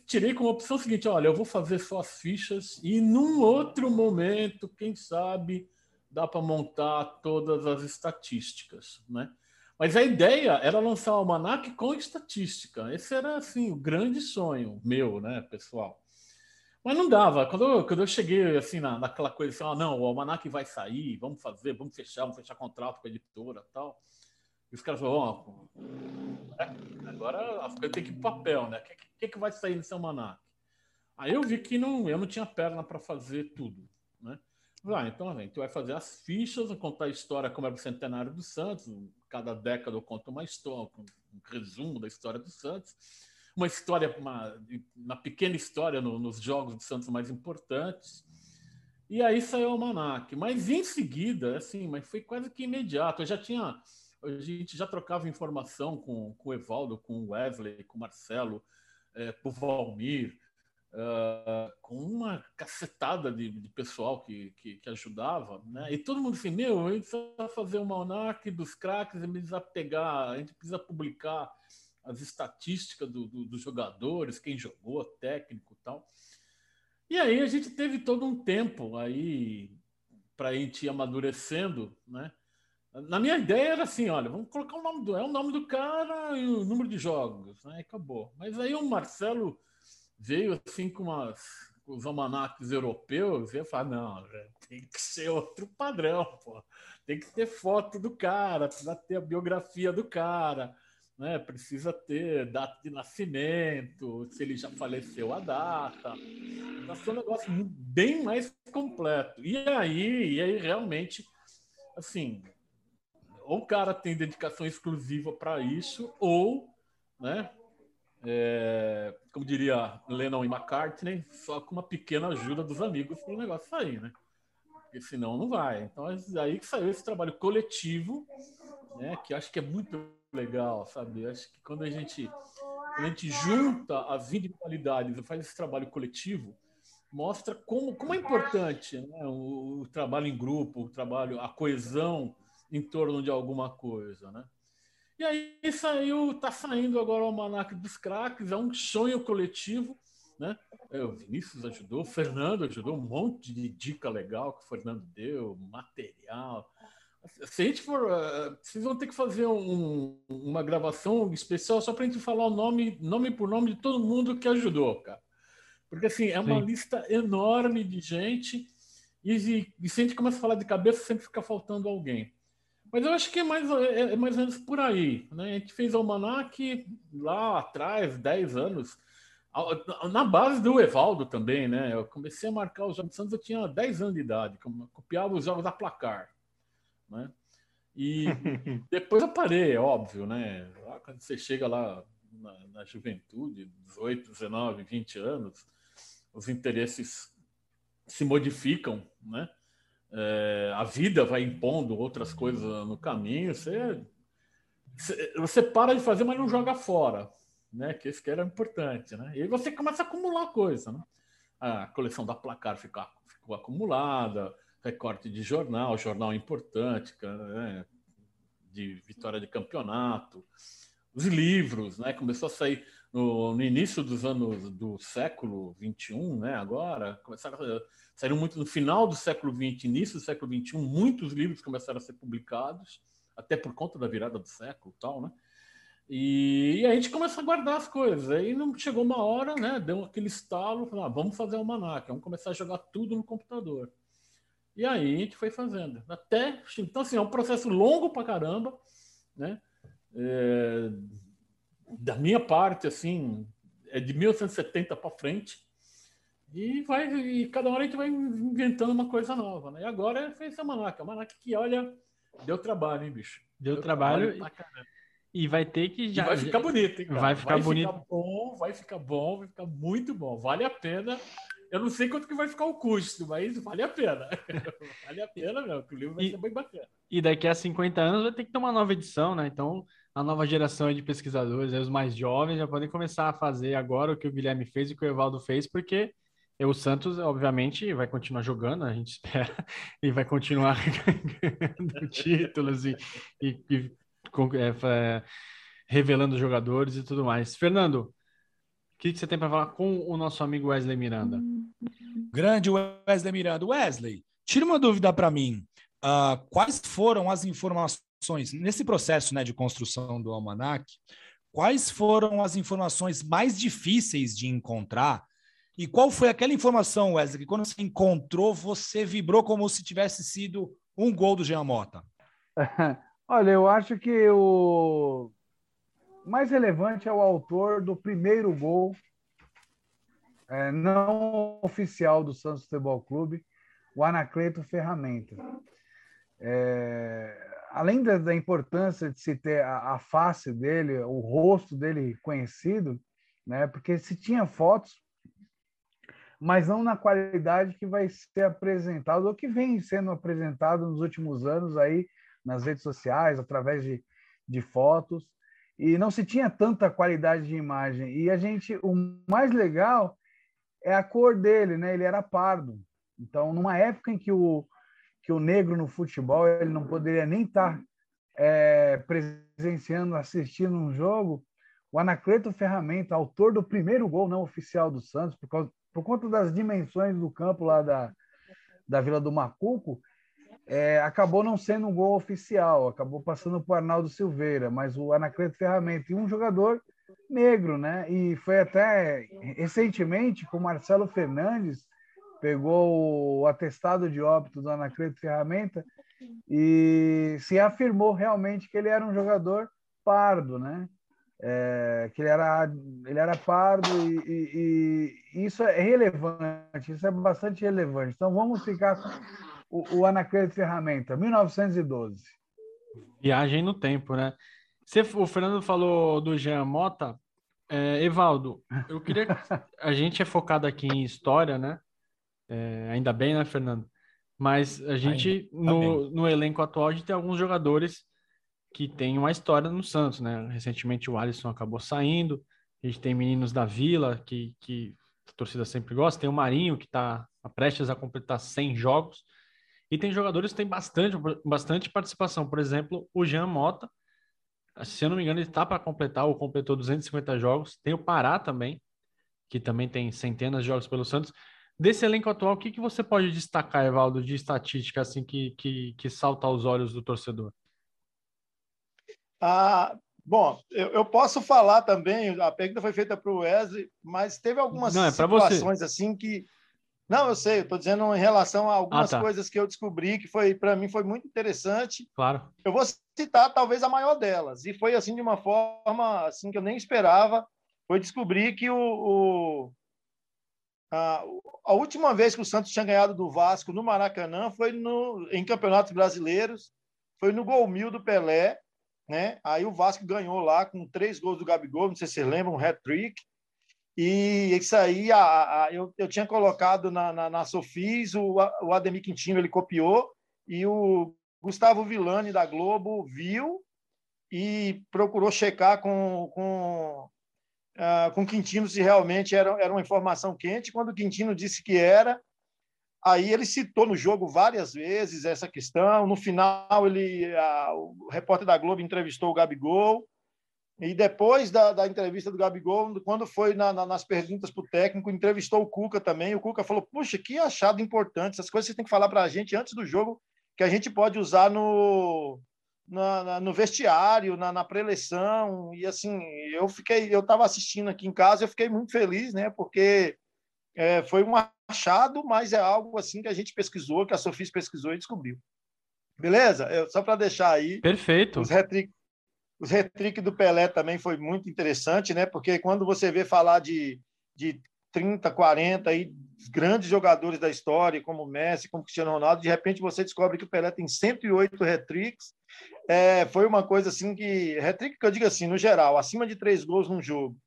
tirei como opção seguinte: olha, eu vou fazer só as fichas e num outro momento, quem sabe, dá para montar todas as estatísticas, né? Mas a ideia era lançar o almanac com estatística. Esse era assim o grande sonho meu, né, pessoal. Mas não dava. Quando eu, quando eu cheguei assim na, naquela coisa assim, ah, não, o almanac vai sair, vamos fazer, vamos fechar, vamos fechar contrato com a editora, tal. E os caras falaram, oh, agora coisas tem que ir para papel, né? O que, que, que, vai sair nesse almanac? Aí eu vi que não, eu não tinha perna para fazer tudo, né? Ah, então a gente vai fazer as fichas, contar a história como era o centenário do Santos. Cada década eu conto uma história, um resumo da história do Santos. Uma história, uma, uma pequena história no, nos jogos do Santos mais importantes. E aí saiu o almanac. Mas em seguida, assim, mas foi quase que imediato. Eu já tinha a gente já trocava informação com, com o Evaldo, com o Wesley, com o Marcelo, é, com o Valmir, uh, com uma cacetada de, de pessoal que, que, que, ajudava, né? E todo mundo assim, meu, a gente precisa fazer uma ONAC dos craques, a gente precisa pegar, a gente precisa publicar as estatísticas do, do, dos jogadores, quem jogou, técnico e tal. E aí a gente teve todo um tempo aí para a gente ir amadurecendo, né? Na minha ideia era assim, olha, vamos colocar o nome do, é o nome do cara e o número de jogos, né? Acabou. Mas aí o Marcelo veio assim com umas com os almanacs europeus e eu não, tem que ser outro padrão, pô. Tem que ter foto do cara, precisa ter a biografia do cara, né? Precisa ter data de nascimento, se ele já faleceu a data. Então, foi um negócio bem mais completo. E aí, e aí realmente, assim, ou o cara tem dedicação exclusiva para isso, ou, né, é, como diria Lennon e McCartney, só com uma pequena ajuda dos amigos para o negócio sair, né? Porque senão não vai. Então é aí que saiu esse trabalho coletivo, né? Que acho que é muito legal, sabe? Acho que quando a gente, a gente junta as individualidades e faz esse trabalho coletivo, mostra como, como é importante né? o, o trabalho em grupo, o trabalho, a coesão em torno de alguma coisa, né? E aí saiu, tá saindo agora o Almanac dos Craques, é um sonho coletivo, né? É, o Vinícius ajudou, o Fernando ajudou, um monte de dica legal que o Fernando deu, material. Se a gente for, uh, vocês vão ter que fazer um, uma gravação especial só para a gente falar o nome, nome por nome de todo mundo que ajudou, cara. Porque assim, é uma Sim. lista enorme de gente e, e se a gente começa a falar de cabeça, sempre fica faltando alguém. Mas eu acho que é mais, é, é mais ou menos por aí. Né? A gente fez o Almanac lá atrás, 10 anos, na base do Evaldo também, né? Eu comecei a marcar os Jogos Santos, eu tinha 10 anos de idade, copiava os jogos da placar. Né? E depois eu parei, é óbvio, né? Lá quando você chega lá na, na juventude, 18, 19, 20 anos, os interesses se modificam, né? É, a vida vai impondo outras coisas no caminho, você, você para de fazer, mas não joga fora, né? Que isso que era importante, né? E aí você começa a acumular coisa, né? A coleção da placar ficou, ficou acumulada, recorte de jornal, jornal importante, né? de vitória de campeonato, os livros, né? Começou a sair no, no início dos anos do século 21, né? Agora começaram a saíram muito no final do século XX, início do século XXI, muitos livros começaram a ser publicados, até por conta da virada do século tal, né? E, e a gente começa a guardar as coisas. Aí não chegou uma hora, né? Deu aquele estalo, falou, ah, vamos fazer o almanac, vamos começar a jogar tudo no computador. E aí a gente foi fazendo. Até. Então, assim, é um processo longo pra caramba, né? É, da minha parte, assim, é de 1970 para frente E, vai, e cada hora a gente vai inventando uma coisa nova, né? E agora fez a Manaca. A Manaca que, olha, deu trabalho, hein, bicho? Deu, deu trabalho. trabalho e vai ter que já. E vai ficar bonito, hein, cara? Vai ficar vai bonito. Ficar bom, vai ficar bom, vai ficar muito bom. Vale a pena. Eu não sei quanto que vai ficar o custo, mas vale a pena. vale a pena, meu, que o livro vai e, ser bem bacana. E daqui a 50 anos vai ter que ter uma nova edição, né? Então, a nova geração de pesquisadores, os mais jovens, já podem começar a fazer agora o que o Guilherme fez e o que o Evaldo fez, porque o Santos, obviamente, vai continuar jogando, a gente espera, e vai continuar ganhando títulos e, e, e é, revelando jogadores e tudo mais. Fernando, o que, que você tem para falar com o nosso amigo Wesley Miranda? Grande Wesley Miranda. Wesley, tira uma dúvida para mim. Uh, quais foram as informações nesse processo né, de construção do almanac? Quais foram as informações mais difíceis de encontrar e qual foi aquela informação, Wesley, que quando você encontrou, você vibrou como se tivesse sido um gol do Jean Mota? Olha, eu acho que o mais relevante é o autor do primeiro gol é, não oficial do Santos Futebol Clube, o Anacleto Ferramenta. É, além da, da, importância de se ter a, a, face dele, o rosto dele conhecido, né, porque se tinha fotos, mas não na qualidade que vai ser apresentado ou que vem sendo apresentado nos últimos anos aí nas redes sociais, através de, de fotos, e não se tinha tanta qualidade de imagem. E a gente, o mais legal é a cor dele, né? Ele era pardo. Então, numa época em que o, que o negro no futebol ele não poderia nem estar é, presenciando, assistindo um jogo, o Anacleto Ferramenta, autor do primeiro gol não oficial do Santos, por causa, por conta das dimensões do campo lá da, da Vila do Macuco, é, acabou não sendo um gol oficial, acabou passando para o Arnaldo Silveira, mas o Anacleto Ferramenta e um jogador negro, né? E foi até recentemente com o Marcelo Fernandes, pegou o atestado de óbito do Anacleto Ferramenta e se afirmou realmente que ele era um jogador pardo, né? É, que ele era, ele era pardo e, e, e, isso é relevante, isso é bastante relevante. Então vamos ficar com o, o Anacleto Ferramenta, 1912. Viagem no tempo, né? Você, o Fernando falou do Jean Mota. É, Evaldo, eu queria. A gente é focado aqui em história, né? É, ainda bem, né, Fernando? Mas a gente, ainda, no, no elenco atual, a gente tem alguns jogadores que tem uma história no Santos, né? Recentemente o Alisson acabou saindo, a gente tem meninos da Vila, que, que a torcida sempre gosta, tem o Marinho, que está prestes a completar 100 jogos, e tem jogadores que têm bastante, bastante participação, por exemplo, o Jean Mota, se eu não me engano, ele está para completar, ou completou 250 jogos, tem o Pará também, que também tem centenas de jogos pelo Santos. Desse elenco atual, o que, que você pode destacar, Evaldo, de estatística assim que, que, que salta aos olhos do torcedor? Ah, bom, eu, eu, posso falar também, a pergunta foi feita para o Wesley, mas teve algumas Não, é situações assim que. Não, eu sei, eu estou dizendo em relação a algumas ah, tá. coisas que eu descobri que foi para mim foi muito interessante. Claro. Eu vou citar talvez a maior delas, e foi assim de uma forma assim que eu nem esperava, foi descobrir que o, o a, a, última vez que o Santos tinha ganhado do Vasco no Maracanã foi no, em campeonatos brasileiros, foi no gol mil do Pelé, né? Aí o Vasco ganhou lá com três gols do Gabigol, não sei se você lembra, um hat-trick. E isso aí a, a, eu, eu tinha colocado na, na, na Sofis, o, o Ademir Quintino ele copiou, e o Gustavo Villani da Globo viu e procurou checar com, com, uh, com Quintino se realmente era, era uma informação quente. Quando o Quintino disse que era, Aí ele citou no jogo várias vezes essa questão. No final, ele, a, o repórter da Globo entrevistou o Gabigol. E depois da, da entrevista do Gabigol, quando foi na, na, nas perguntas para o técnico, entrevistou o Cuca também. O Cuca falou: Puxa, que achado importante. Essas coisas você tem que falar para a gente antes do jogo, que a gente pode usar no, na, no vestiário, na, na pré-eleição. E assim, eu fiquei, eu estava assistindo aqui em casa, eu fiquei muito feliz, né? Porque é, foi um achado, mas é algo assim que a gente pesquisou, que a Sofis pesquisou e descobriu. Beleza? Eu, só para deixar aí. Perfeito. Os hat-trick os hat do Pelé também foi muito interessante, né? Porque quando você vê falar de, de 30, 40 e grandes jogadores da história, como Messi, como Cristiano Ronaldo, de repente você descobre que o Pelé tem 108 hat-tricks. É, foi uma coisa assim que. Hat-trick que eu digo assim, no geral, acima de três gols num jogo.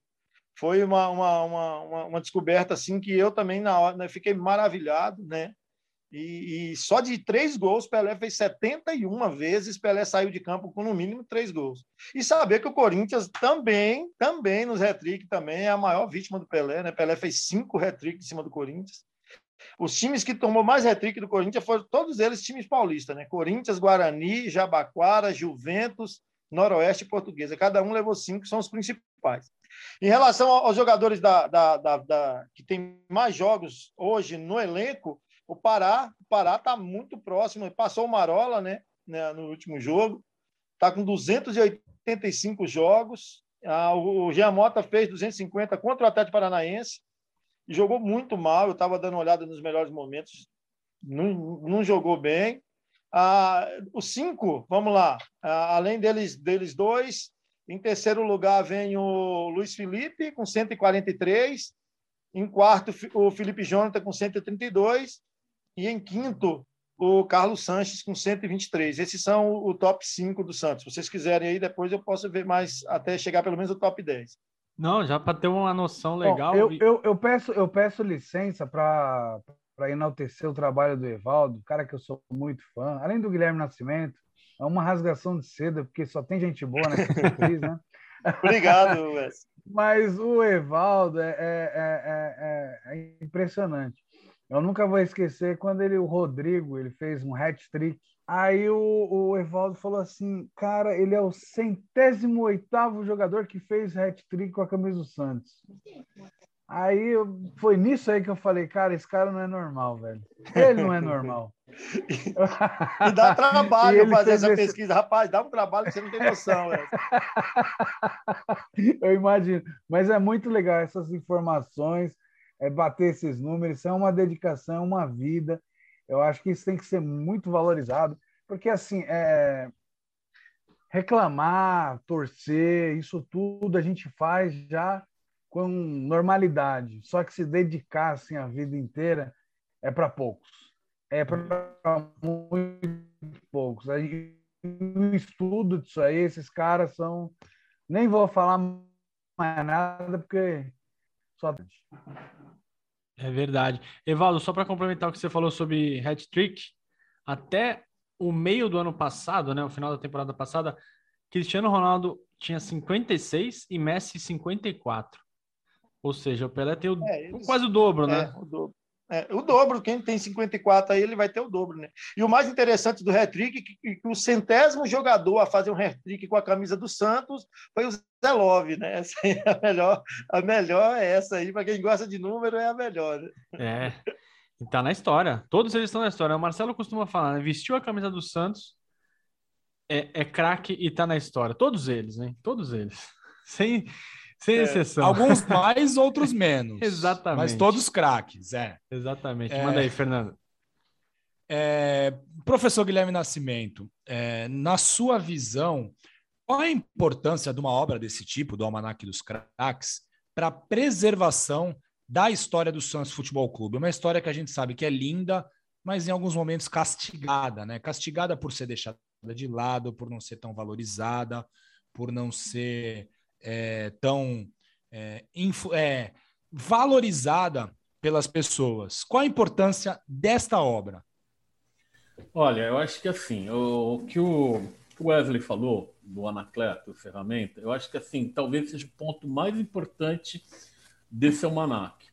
Foi uma, uma, uma, uma descoberta assim que eu também na hora né, fiquei maravilhado, né? E, e, só de três gols, Pelé fez 71 vezes, Pelé saiu de campo com no mínimo três gols. E saber que o Corinthians também, também nos hat também é a maior vítima do Pelé, né? Pelé fez cinco hat em cima do Corinthians. Os times que tomou mais hat do Corinthians foram todos eles times paulistas, né? Corinthians, Guarani, Jabaquara, Juventus, Noroeste e Portuguesa. Cada um levou cinco, são os principais. Em relação aos jogadores da, da, da, da que tem mais jogos hoje no elenco, o Pará, o Pará está muito próximo, passou o Marola, né, né no último jogo, está com 285 jogos. Ah, o Jean Mota fez 250 contra o Atlético Paranaense e jogou muito mal. Eu estava dando uma olhada nos melhores momentos, não, não jogou bem. Ah, os cinco, vamos lá, ah, além deles, deles dois, em terceiro lugar vem o Luiz Felipe, com 143. Em quarto, o Felipe Jonathan, com 132 e em quinto, o Carlos Sanches com 123. Esses são o top 5 do Santos. Se vocês quiserem aí, depois eu posso ver mais, até chegar pelo menos o top 10. Não, já para ter uma noção legal. Bom, eu, eu, eu, peço, eu peço licença para enaltecer o trabalho do Evaldo, cara que eu sou muito fã, além do Guilherme Nascimento. É uma rasgação de seda, porque só tem gente boa nessa cicatriz, né? Obrigado, Wes. Mas o Evaldo é, é, é, é impressionante. Eu nunca vou esquecer quando ele, o Rodrigo, ele fez um hat-trick. Aí o, o Evaldo falou assim, cara, ele é o centésimo oitavo jogador que fez hat-trick com a camisa do Santos. Aí foi nisso aí que eu falei, cara, esse cara não é normal, velho. Ele não é normal. e dá trabalho fazer essa esse... pesquisa. Rapaz, dá um trabalho que você não tem noção. Velho. eu imagino. Mas é muito legal essas informações é bater esses números, isso é uma dedicação, é uma vida. Eu acho que isso tem que ser muito valorizado, porque assim, é... reclamar, torcer, isso tudo a gente faz já com normalidade. Só que se dedicar assim a vida inteira é para poucos. É para muito poucos. O estudo disso aí, esses caras são. Nem vou falar mais nada, porque só. É verdade. Evaldo, só para complementar o que você falou sobre hat-trick, até o meio do ano passado, né, o final da temporada passada, Cristiano Ronaldo tinha 56 e Messi 54. Ou seja, o Pelé tem o, é, eles, quase o dobro, né? É, o dobro. É, o dobro, quem tem 54 aí, ele vai ter o dobro, né? E o mais interessante do hat-trick é que, que o centésimo jogador a fazer um hat-trick com a camisa do Santos foi o Zé Love, né? Essa aí é a melhor, a melhor é essa aí, para quem gosta de número, é a melhor. Né? É, e tá na história. Todos eles estão na história. O Marcelo costuma falar, né? Vestiu a camisa do Santos, é, é craque e tá na história. Todos eles, né? Todos eles. Sem sem é, exceção. Alguns mais, outros menos. Exatamente. Mas todos craques, é. Exatamente. Manda aí, Fernando. É, professor Guilherme Nascimento, é, na sua visão, qual a importância de uma obra desse tipo, do Almanac dos Craques, para a preservação da história do Santos Futebol Clube? Uma história que a gente sabe que é linda, mas em alguns momentos castigada, né? Castigada por ser deixada de lado, por não ser tão valorizada, por não ser é, tão é, é, valorizada pelas pessoas. Qual a importância desta obra? Olha, eu acho que assim, o, o que o Wesley falou do Anacleto, ferramenta, eu acho que assim, talvez seja o ponto mais importante desse almanac.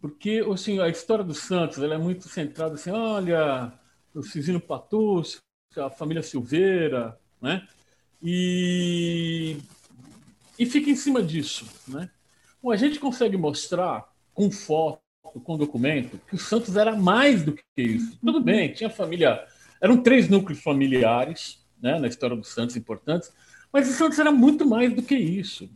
Porque assim, a história do Santos ela é muito centrada assim, olha, o Cisino Patus, a família Silveira, né? E e fica em cima disso. Né? Bom, a gente consegue mostrar com foto, com documento, que o Santos era mais do que isso. Tudo bem, tinha família. Eram três núcleos familiares né, na história do Santos importantes, mas o Santos era muito mais do que isso.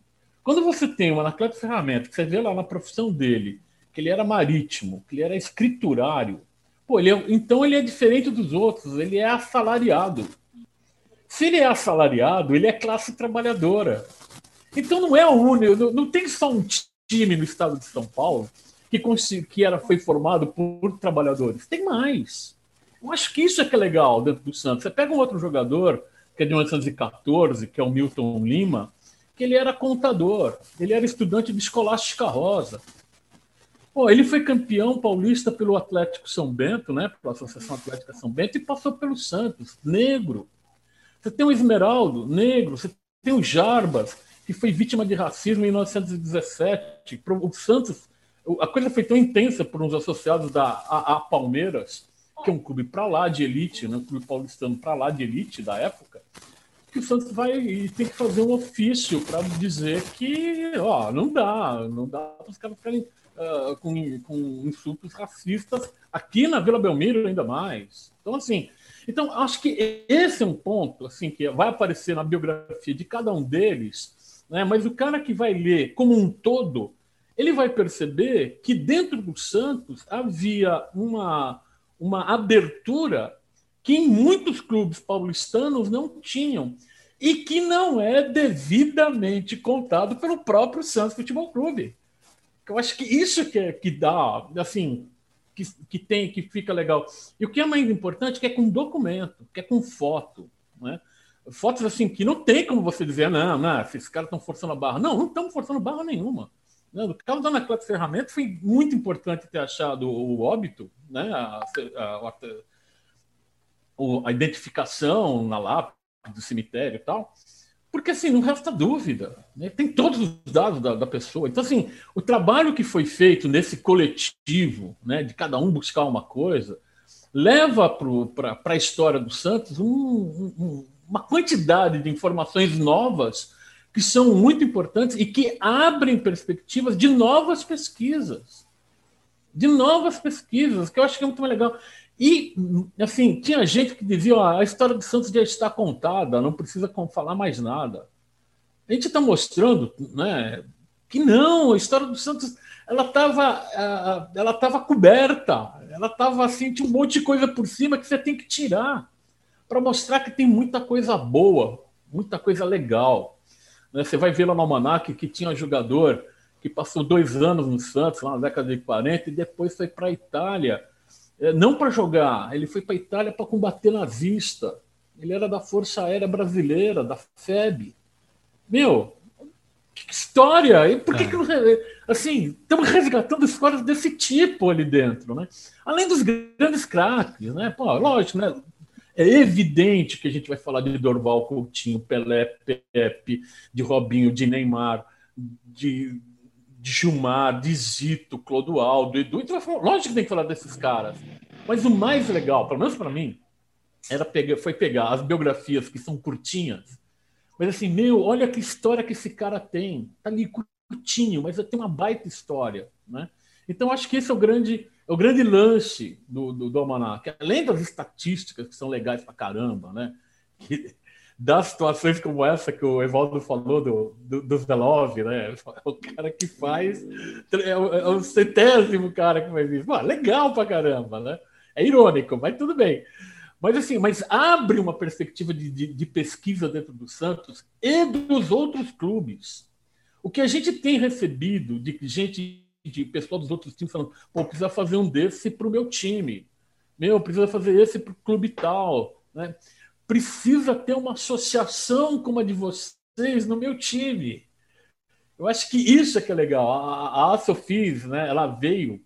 Quando você tem um Anacleto Ferramenta, que você vê lá na profissão dele, que ele era marítimo, que ele era escriturário, pô, ele é, então ele é diferente dos outros, ele é assalariado. Se ele é assalariado, ele é classe trabalhadora. Então não é o único, não, não tem só um time no estado de São Paulo que, que era, foi formado por trabalhadores. Tem mais. Eu acho que isso é que é legal dentro do Santos. Você pega um outro jogador, que é de 1914, que é o Milton Lima, que ele era contador, ele era estudante de escolástica rosa. Pô, ele foi campeão paulista pelo Atlético São Bento, né, pela Associação Atlética São Bento, e passou pelo Santos, negro. Você tem o Esmeraldo, negro. Você tem o Jarbas, que foi vítima de racismo em 1917. O Santos, a coisa foi tão intensa por uns associados da a, Palmeiras, que é um clube para lá de elite, né, um clube paulistano para lá de elite da época, que o Santos vai e tem que fazer um ofício para dizer que ó, não dá, não dá para os caras ficarem uh, com, com insultos racistas aqui na Vila Belmiro ainda mais. Então, assim, então acho que esse é um ponto assim que vai aparecer na biografia de cada um deles, né? mas o cara que vai ler como um todo, ele vai perceber que dentro do Santos havia uma, uma abertura que em muitos clubes paulistanos não tinham e que não é devidamente contado pelo próprio Santos Futebol Clube. Eu acho que isso que, é, que dá, assim, que, que tem, que fica legal. E o que é mais importante, que é com documento, que é com foto, né? Fotos assim que não tem como você dizer, não, não, esses caras estão forçando a barra. Não, não estamos forçando barra nenhuma. No caso da Anacleto Ferramenta, foi muito importante ter achado o óbito, né? a, a, a, a identificação na lápide do cemitério e tal, porque assim, não resta dúvida, né? tem todos os dados da, da, pessoa. Então, assim, o trabalho que foi feito nesse coletivo, né, de cada um buscar uma coisa, leva para a história do Santos um, um, uma quantidade de informações novas que são muito importantes e que abrem perspectivas de novas pesquisas. De novas pesquisas, que eu acho que é muito mais legal. E, assim, tinha gente que dizia: ó, a história do Santos já está contada, não precisa falar mais nada. A gente está mostrando né, que não, a história do Santos ela estava ela tava coberta, ela estava assim, tinha um monte de coisa por cima que você tem que tirar para mostrar que tem muita coisa boa, muita coisa legal. Né? Você vai ver lá no Almanac que tinha um jogador que passou dois anos no Santos, lá na década de 40, e depois foi para a Itália é, não para jogar, ele foi para a Itália para combater nazista. Ele era da Força Aérea Brasileira, da FEB. Meu, que história! E por que, é. que assim, estamos resgatando histórias desse tipo ali dentro, né? Além dos grandes craques, né? Pô, lógico, né? É evidente que a gente vai falar de Dorval Coutinho, Pelé, Pepe, de Robinho, de Neymar, de de Gilmar, de Zito, Clodoaldo, Edu. Então, lógico que tem que falar desses caras. Mas o mais legal, pelo menos para mim, era pegar, foi pegar as biografias que são curtinhas. Mas assim, meu, olha que história que esse cara tem. Tá ali curtinho, mas tem uma baita história, né? Então acho que esse é o grande, é o grande lance do, do, do Almanac. Além das estatísticas que são legais pra caramba, né? Que, das situações como essa que o Evaldo falou do, do, do Velov, né? O cara que faz. É o, é o, centésimo cara que faz isso. Pô, legal pra caramba, né? É irônico, mas tudo bem. Mas assim, mas abre uma perspectiva de, de, de pesquisa dentro do Santos e dos outros clubes. O que a gente tem recebido de gente, de pessoal dos outros times falando, pô, precisa fazer um desse para o meu time. Meu, precisa fazer esse para o clube tal. Né? precisa ter uma associação como a de vocês no meu time. Eu acho que isso é que é legal. A, a Sofis, né, ela veio,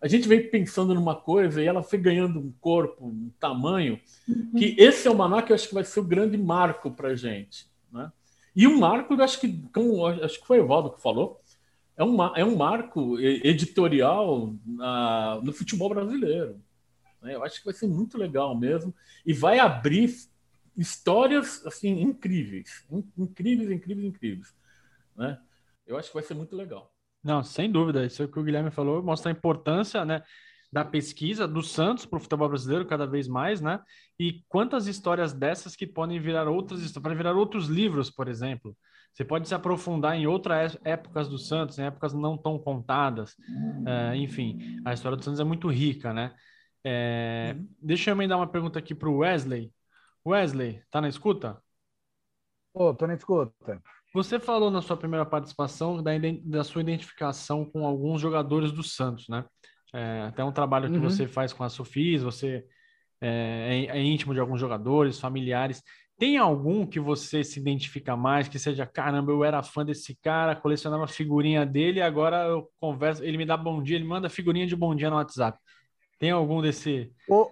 a gente veio pensando numa coisa e ela foi ganhando um corpo, um tamanho, uhum. que esse é o Maná que eu acho que vai ser o grande marco para a gente. Né? E um marco, eu acho que, como acho que foi o Evaldo que falou, é um, é um marco editorial na, no futebol brasileiro. Né? Eu acho que vai ser muito legal mesmo e vai abrir histórias assim incríveis, incríveis, incríveis, incríveis, né? Eu acho que vai ser muito legal. Não, sem dúvida. Isso é o que o Guilherme falou, mostra a importância, né, da pesquisa do Santos para o futebol brasileiro cada vez mais, né? E quantas histórias dessas que podem virar outras podem virar outros livros, por exemplo. Você pode se aprofundar em outras épocas do Santos, em épocas não tão contadas. É, enfim, a história do Santos é muito rica, né? É, uhum. Deixa eu emendar uma pergunta aqui para o Wesley. Wesley, tá na escuta? Ô, oh, tô na escuta. Você falou na sua primeira participação da, da sua identificação com alguns jogadores do Santos, né? É, até um trabalho que uhum. você faz com a Sofis, você é, é, é, íntimo de alguns jogadores, familiares. Tem algum que você se identifica mais, que seja, caramba, eu era fã desse cara, colecionava figurinha dele, agora eu converso, ele me dá bom dia, ele manda figurinha de bom dia no WhatsApp. Tem algum desse o...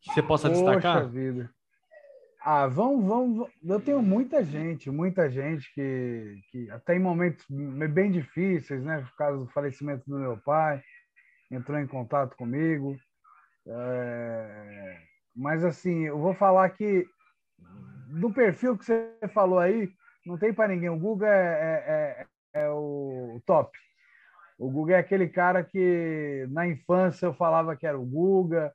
que você possa Poxa destacar? Vida. Ah, vamos, vamos. Eu tenho muita gente, muita gente que, que até em momentos bem difíceis, né? Por causa do falecimento do meu pai, entrou em contato comigo. É... Mas assim, eu vou falar que do perfil que você falou aí, não tem para ninguém. O Guga é, é, é, é o top. O Guga é aquele cara que na infância eu falava que era o Guga,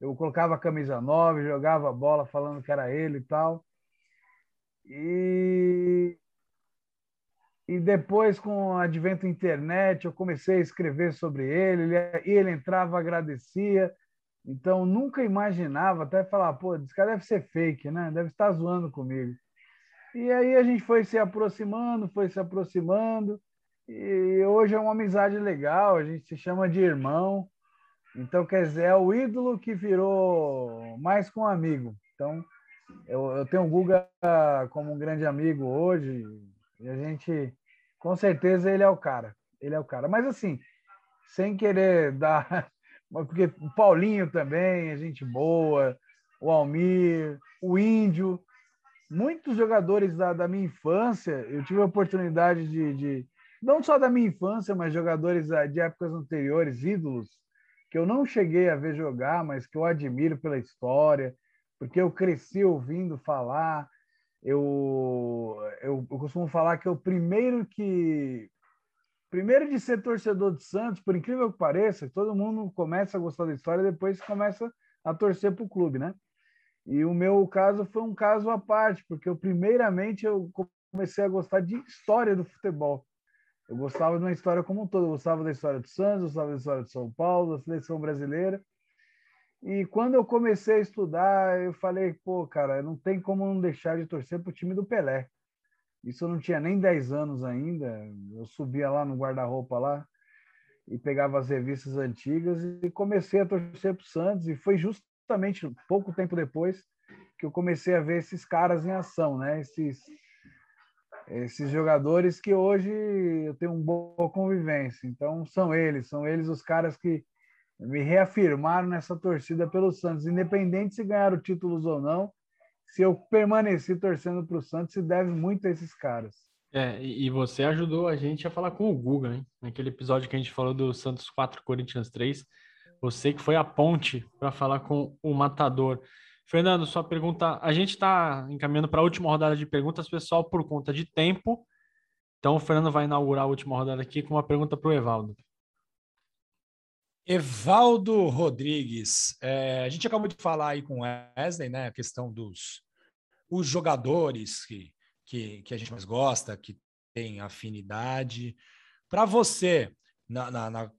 eu colocava a camisa 9, jogava bola falando que era ele e tal. E, e depois, com o advento da internet, eu comecei a escrever sobre ele, ele, ele entrava, agradecia. Então, nunca imaginava, até falar, pô, esse cara deve ser fake, né? Deve estar zoando comigo. E aí a gente foi se aproximando, foi se aproximando, e hoje é uma amizade legal, a gente se chama de irmão. Então, quer dizer, é o ídolo que virou mais com um amigo. Então, eu, eu tenho o Guga como um grande amigo hoje, e a gente, com certeza, ele é o cara. Ele é o cara. Mas, assim, sem querer dar. Porque o Paulinho também é gente boa, o Almir, o Índio, muitos jogadores da, da minha infância, eu tive a oportunidade de, de, não só da minha infância, mas jogadores de épocas anteriores, ídolos, que eu não cheguei a ver jogar, mas que eu admiro pela história, porque eu cresci ouvindo falar. Eu, eu, eu costumo falar que é o primeiro que primeiro de ser torcedor de Santos, por incrível que pareça, todo mundo começa a gostar da história depois começa a torcer para o clube, né? E o meu caso foi um caso à parte, porque eu primeiramente eu comecei a gostar de história do futebol. Eu gostava de uma história como um todo. Eu gostava da história do Santos, eu gostava da história de São Paulo, da seleção brasileira. E quando eu comecei a estudar, eu falei, pô, cara, não tem como não deixar de torcer para o time do Pelé. Isso eu não tinha nem 10 anos ainda. Eu subia lá no guarda-roupa lá e pegava as revistas antigas e comecei a torcer para o Santos. E foi justamente pouco tempo depois que eu comecei a ver esses caras em ação, né? Esses esses jogadores que hoje eu tenho uma boa convivência. Então, são eles, são eles os caras que me reafirmaram nessa torcida pelo Santos, independente se ganharam títulos ou não. Se eu permaneci torcendo para o Santos, se deve muito a esses caras. É, e você ajudou a gente a falar com o Guga, hein? Naquele episódio que a gente falou do Santos 4, Corinthians 3. Você que foi a ponte para falar com o Matador. Fernando, sua pergunta. A gente está encaminhando para a última rodada de perguntas, pessoal, por conta de tempo. Então, o Fernando vai inaugurar a última rodada aqui com uma pergunta para o Evaldo. Evaldo Rodrigues, é, a gente acabou de falar aí com o Wesley, né? A questão dos os jogadores que, que, que a gente mais gosta, que tem afinidade. Para você, na, na, na,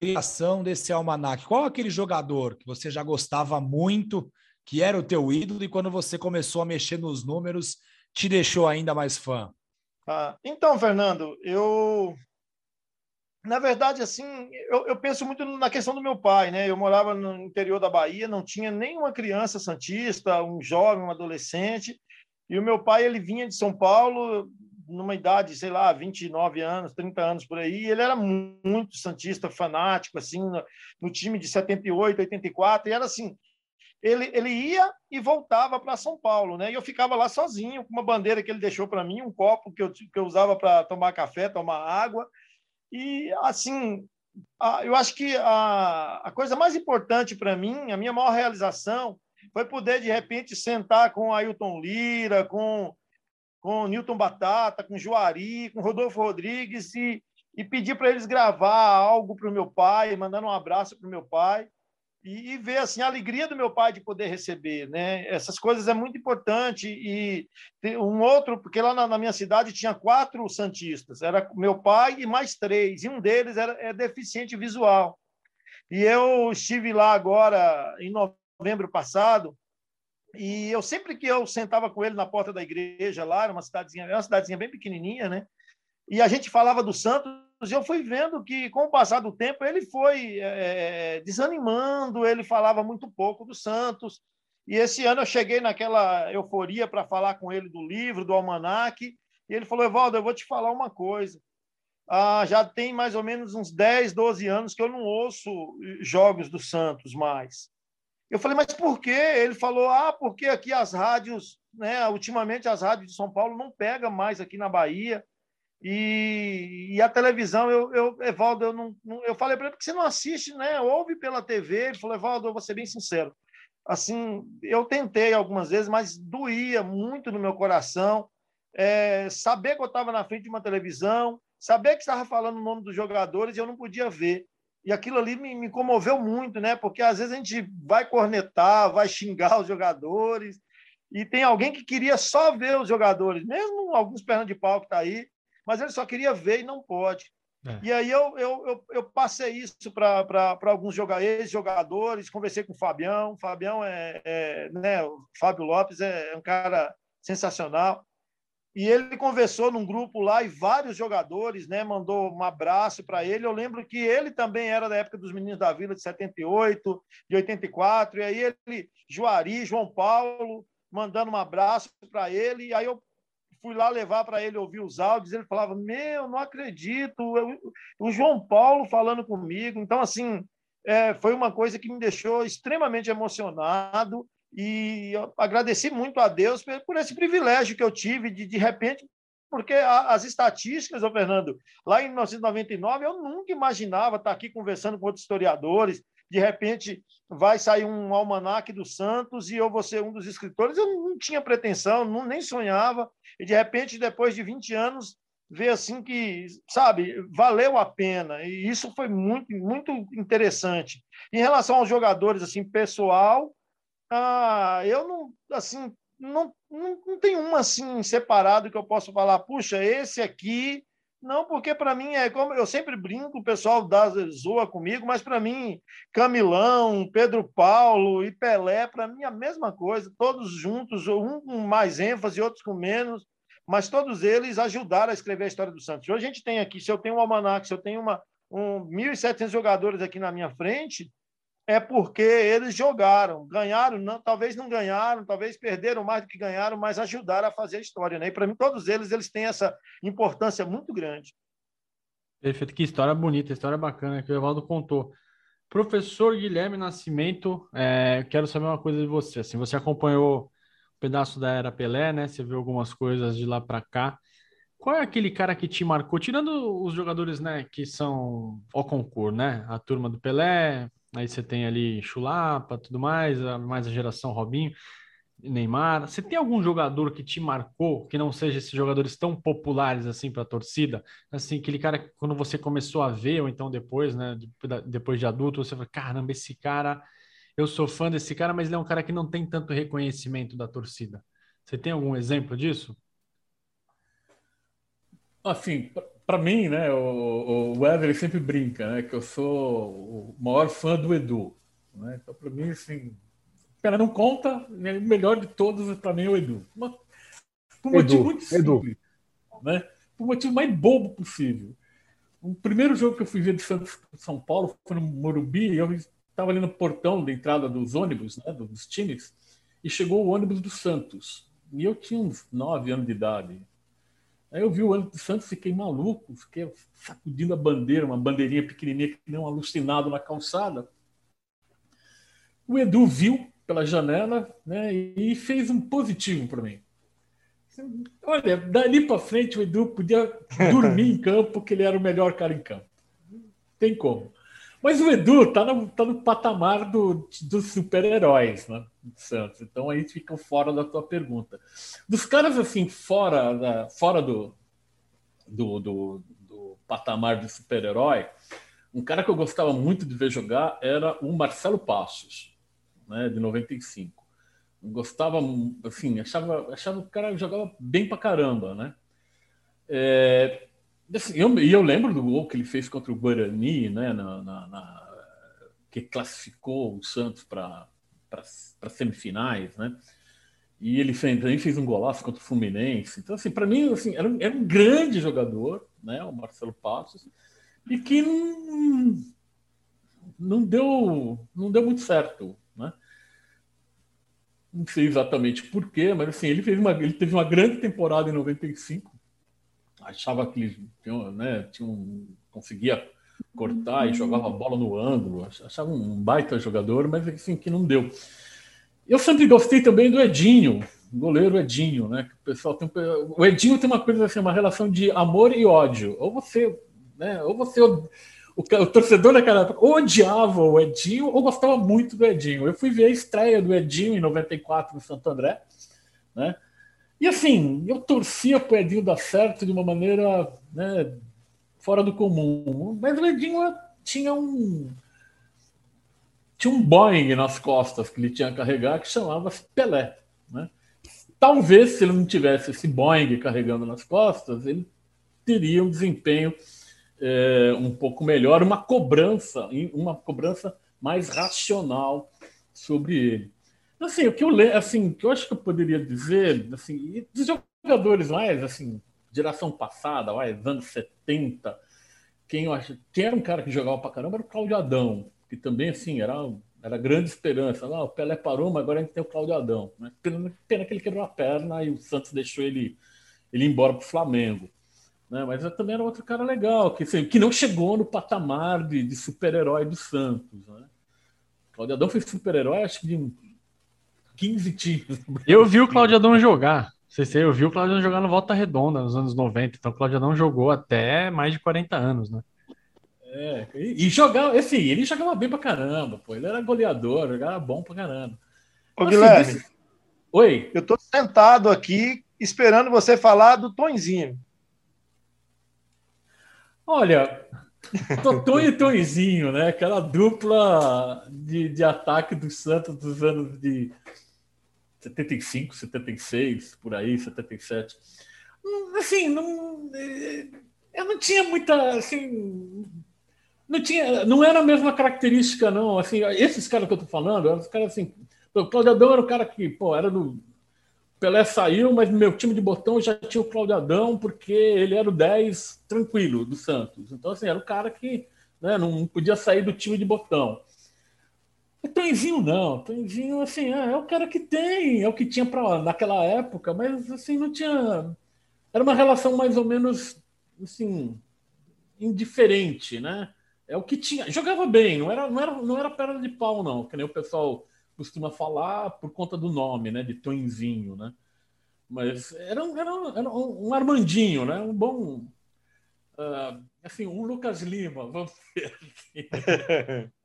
criação desse almanac, qual aquele jogador que você já gostava muito que era o teu ídolo e quando você começou a mexer nos números, te deixou ainda mais fã? Ah, então, Fernando, eu na verdade, assim, eu, eu, penso muito na questão do meu pai, né? Eu morava no interior da Bahia, não tinha nenhuma criança santista, um jovem, um adolescente, e o meu pai ele vinha de São Paulo numa idade, sei lá, 29 anos, 30 anos por aí, ele era muito santista, fanático, assim, no, no time de 78, 84, e era assim, ele, ele ia e voltava para São Paulo, né? E eu ficava lá sozinho, com uma bandeira que ele deixou para mim, um copo que eu, que eu usava para tomar café, tomar água. E, assim, eu acho que a, a coisa mais importante para mim, a minha maior realização, foi poder, de repente, sentar com Ailton Lira, com, com Newton Batata, com Juari, com Rodolfo Rodrigues e, e pedir para eles gravar algo para o meu pai, mandando um abraço para o meu pai e, e, ver assim a alegria do meu pai de poder receber, né? Essas coisas é muito importante e um outro porque lá na, na, minha cidade tinha quatro santistas, era meu pai e mais três e um deles era é deficiente visual e eu estive lá agora em novembro passado E eu sempre que eu sentava com ele na porta da igreja lá, era uma cidadezinha, era uma cidadezinha bem pequenininha, né? E a gente falava do Santos, e eu fui vendo que, com o passar do tempo, ele foi é, desanimando, ele falava muito pouco do Santos. E esse ano eu cheguei naquela euforia para falar com ele do livro, do almanaque, e ele falou: Evaldo, eu vou te falar uma coisa. Ah, já tem mais ou menos uns 10, 12 anos que eu não ouço jogos do Santos mais. Eu falei, mas por quê? Ele falou, ah, porque aqui as rádios, né, ultimamente as rádios de São Paulo não pegam mais aqui na Bahia. E, e a televisão, eu, eu Evaldo, eu, não, não eu falei para ele, porque você não assiste, né? Ouve pela TV. Ele falou, Evaldo, eu vou ser bem sincero. Assim, eu tentei algumas vezes, mas doía muito no meu coração. É, saber que eu estava na frente de uma televisão, saber que estava falando o nome dos jogadores e eu não podia ver. E aquilo ali me, me comoveu muito, né? Porque às vezes a gente vai cornetar, vai xingar os jogadores, e tem alguém que queria só ver os jogadores, mesmo alguns pernas de pau que está aí, mas ele só queria ver e não pode. É. E aí eu, eu, eu, eu passei isso para alguns ex-jogadores, conversei com o Fabião. O Fabião é, é né, o Fábio Lopes é, é um cara sensacional. E ele conversou num grupo lá e vários jogadores, né, mandou um abraço para ele. Eu lembro que ele também era da época dos Meninos da Vila de 78, de 84, e aí ele, Juari, João Paulo, mandando um abraço para ele. E aí eu fui lá levar para ele ouvir os áudios, ele falava: Meu, não acredito, o João Paulo falando comigo. Então, assim, é, foi uma coisa que me deixou extremamente emocionado e agradeci muito a Deus por esse privilégio que eu tive de, de repente, porque as estatísticas, ô Fernando, lá em 1999, eu nunca imaginava estar aqui conversando com outros historiadores, de repente vai sair um almanaque do Santos e eu vou ser um dos escritores. Eu não tinha pretensão, não, nem sonhava. E de repente, depois de 20 anos, ver assim que, sabe, valeu a pena. E isso foi muito, muito interessante. Em relação aos jogadores, assim, pessoal, ah, eu não, assim, não, não, não tem um assim separado que eu possa falar, puxa, esse aqui não, porque para mim é como eu sempre brinco, o pessoal dá zoa comigo, mas para mim Camilão, Pedro Paulo e Pelé, para mim é a mesma coisa, todos juntos, um com mais ênfase, outros com menos, mas todos eles ajudaram a escrever a história do Santos. Hoje a gente tem aqui, se eu tenho um almanac, se eu tenho uma um 1.700 jogadores aqui na minha frente, é porque eles jogaram, ganharam, não, talvez não ganharam, talvez perderam mais do que ganharam, mas ajudaram a fazer a história. Né? E para mim, todos eles, eles têm essa importância muito grande. Perfeito, que história bonita, história bacana que o Evaldo contou. Professor Guilherme Nascimento, é, quero saber uma coisa de você. Assim, você acompanhou um pedaço da era Pelé, né? Você viu algumas coisas de lá para cá. Qual é aquele cara que te marcou, tirando os jogadores, né, que são ao concurso, né? A turma do Pelé, Aí você tem ali Chulapa, tudo mais, mais a geração Robinho, Neymar. Você tem algum jogador que te marcou, que não seja esses jogadores tão populares assim para a torcida? Assim, aquele cara que quando você começou a ver, ou então depois, né, depois de adulto, você fala, caramba, esse cara, eu sou fã desse cara, mas ele é um cara que não tem tanto reconhecimento da torcida. Você tem algum exemplo disso? Assim, para mim, né, o, o Wesley sempre brinca, né, que eu sou o maior fã do Edu. Né? Então, para mim, assim, pena não conta, né, o melhor de todos para mim é o Edu. Uma, por um Edu, motivo muito simples, né? Por um motivo mais bobo possível. O primeiro jogo que eu fui ver de Santos São Paulo foi no Morumbi, e eu estava ali no portão da entrada dos ônibus, né, dos times, e chegou o ônibus do Santos. E eu tinha uns nove anos de idade. Aí eu vi o do Santos, fiquei maluco, fiquei sacudindo a bandeira, uma bandeirinha pequenininha que nem um alucinado na calçada. O Edu viu pela janela né, e fez um positivo para mim. Olha, dali para frente o Edu podia dormir em campo, que ele era o melhor cara em campo. Tem como. Mas o Edu tá no, tá no patamar do, dos super-heróis, né? Santos. Então aí fica fora da tua pergunta. Dos caras assim, fora, da, fora do, do, do, do patamar de super-herói, um cara que eu gostava muito de ver jogar era o Marcelo Passos, né, de 95. Eu gostava, assim, achava, achava que o cara jogava bem pra caramba, né? É, Assim, eu, e eu lembro do gol que ele fez contra o Guarani, né, na, na, na que classificou o Santos para semifinais, né? E ele fez, também fez um golaço contra o Fluminense. Então, assim, para mim, assim, era, era um grande jogador, né, o Marcelo Passos, e que não, não, deu, não deu muito certo. Né? Não sei exatamente porquê, mas assim, ele, fez uma, ele teve uma grande temporada em 95. Achava que ele tinha, né, tinha um, conseguia cortar e jogava a bola no ângulo. Achava um baita jogador, mas assim, que não deu. Eu sempre gostei também do Edinho, goleiro Edinho, né? O pessoal tem o Edinho tem uma coisa assim, uma relação de amor e ódio. Ou você, né? Ou você o, o torcedor daquela época odiava o Edinho ou gostava muito do Edinho. Eu fui ver a estreia do Edinho em 94 no Santo André, né? E assim, eu torcia para o Edinho dar certo de uma maneira né, fora do comum. Mas o Edinho tinha um tinha um Boeing nas costas que ele tinha que carregar que chamava-se Pelé. Né? Talvez, se ele não tivesse esse Boeing carregando nas costas, ele teria um desempenho é, um pouco melhor, uma cobrança, uma cobrança mais racional sobre ele. Assim, o que eu assim, que eu acho que eu poderia dizer, assim, dos jogadores mais assim, geração passada, mais anos 70, quem eu acho, quem era um cara que jogava pra caramba era o Claudio Adão que também assim era era grande esperança. Ah, o Pelé parou, mas agora a gente tem o Cláudio Adão. Né? Pena, pena que ele quebrou a perna e o Santos deixou ele, ele ir embora para o Flamengo. Né? Mas também era outro cara legal, que, assim, que não chegou no patamar de, de super-herói do Santos. Né? O Cláudio Adão foi super-herói, acho que de 15 times. Eu vi o Cláudio Adão jogar. Vocês eu vi o Cláudio Adão jogar no Volta Redonda nos anos 90. Então o Cláudio Adão jogou até mais de 40 anos, né? É, e, e jogava, assim, ele jogava bem pra caramba, pô. Ele era goleador, jogava bom pra caramba. Ô, assim, Guilherme. Oi. Eu tô sentado aqui esperando você falar do Tonzinho. Olha, Totô e Tonzinho, né? Aquela dupla de, de ataque do Santos dos anos de 75, 76, por aí, 77. Hum, assim, não, é, eu não tinha muita, assim, não tinha, não era a mesma característica, não. Assim, esses caras que eu tô falando, eram os caras assim. O Claudio Adão era o cara que, pô, era do. Pelé saiu, mas no meu time de botão já tinha o Claudio Adão, porque ele era o 10 tranquilo do Santos. Então, assim, era o cara que né, não podia sair do time de botão. Tonzinho não, o Tonzinho, assim, é, é o cara que tem, é o que tinha para naquela época, mas assim, não tinha. Era uma relação mais ou menos assim, indiferente, né? é o que tinha. Jogava bem, não era, não era, não era perna de pau, não, que nem o pessoal costuma falar por conta do nome, né? De Tonzinho, né? Mas era, um, era, um, era um Armandinho, né? Um bom. Uh, assim, um Lucas Lima, vamos ver.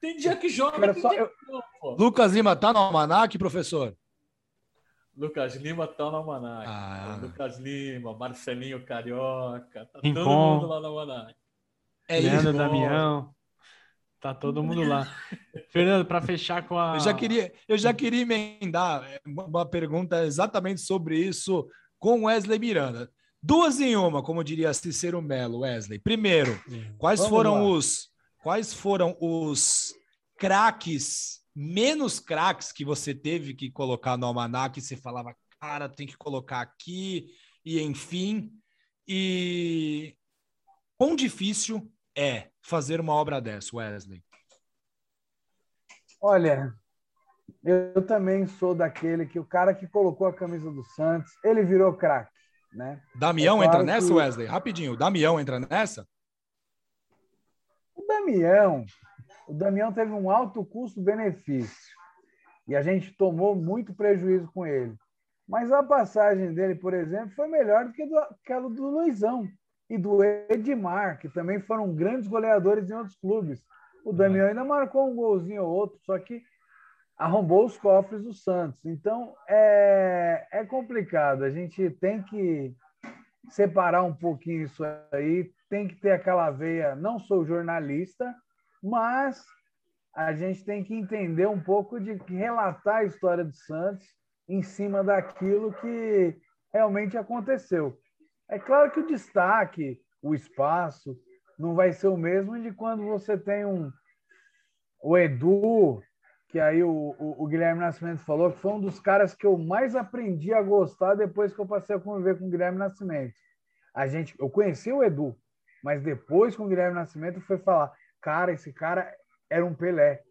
tem dia que joga. Tem dia que não, Lucas Lima tá no Almanac, professor? Lucas Lima tá no Almanac. Ah. Lucas Lima, Marcelinho Carioca, tá todo mundo lá no Almanac. É Leandro isso. Damião. Tá todo mundo lá. Fernando, para fechar com a. Eu já, queria, eu já queria emendar uma pergunta exatamente sobre isso com Wesley Miranda. Duas em uma, como diria Cicero Melo, Wesley. Primeiro, quais Vamos foram lá. os quais foram os craques, menos craques que você teve que colocar no almanac e você falava, cara, tem que colocar aqui, e enfim. E quão difícil é fazer uma obra dessa, Wesley? Olha, eu também sou daquele que o cara que colocou a camisa do Santos, ele virou craque, né? Damião é claro entra nessa, que... Wesley? Rapidinho, o Damião entra nessa? Damião, o Damião teve um alto custo-benefício e a gente tomou muito prejuízo com ele. Mas a passagem dele, por exemplo, foi melhor do que do, aquela do Luizão e do Edmar, que também foram grandes goleadores em outros clubes. O Damião ainda marcou um golzinho ou outro, só que arrombou os cofres do Santos. Então é, é complicado. A gente tem que separar um pouquinho isso aí, tem que ter aquela veia. Não sou jornalista, mas a gente tem que entender um pouco de relatar a história do Santos em cima daquilo que realmente aconteceu. É claro que o destaque, o espaço, não vai ser o mesmo de quando você tem um o Edu, que aí o, o, o, Guilherme Nascimento falou que foi um dos caras que eu mais aprendi a gostar depois que eu passei a conviver com o Guilherme Nascimento. A gente, eu conheci o Edu, mas depois com o Guilherme Nascimento foi falar, cara, esse cara era um Pelé.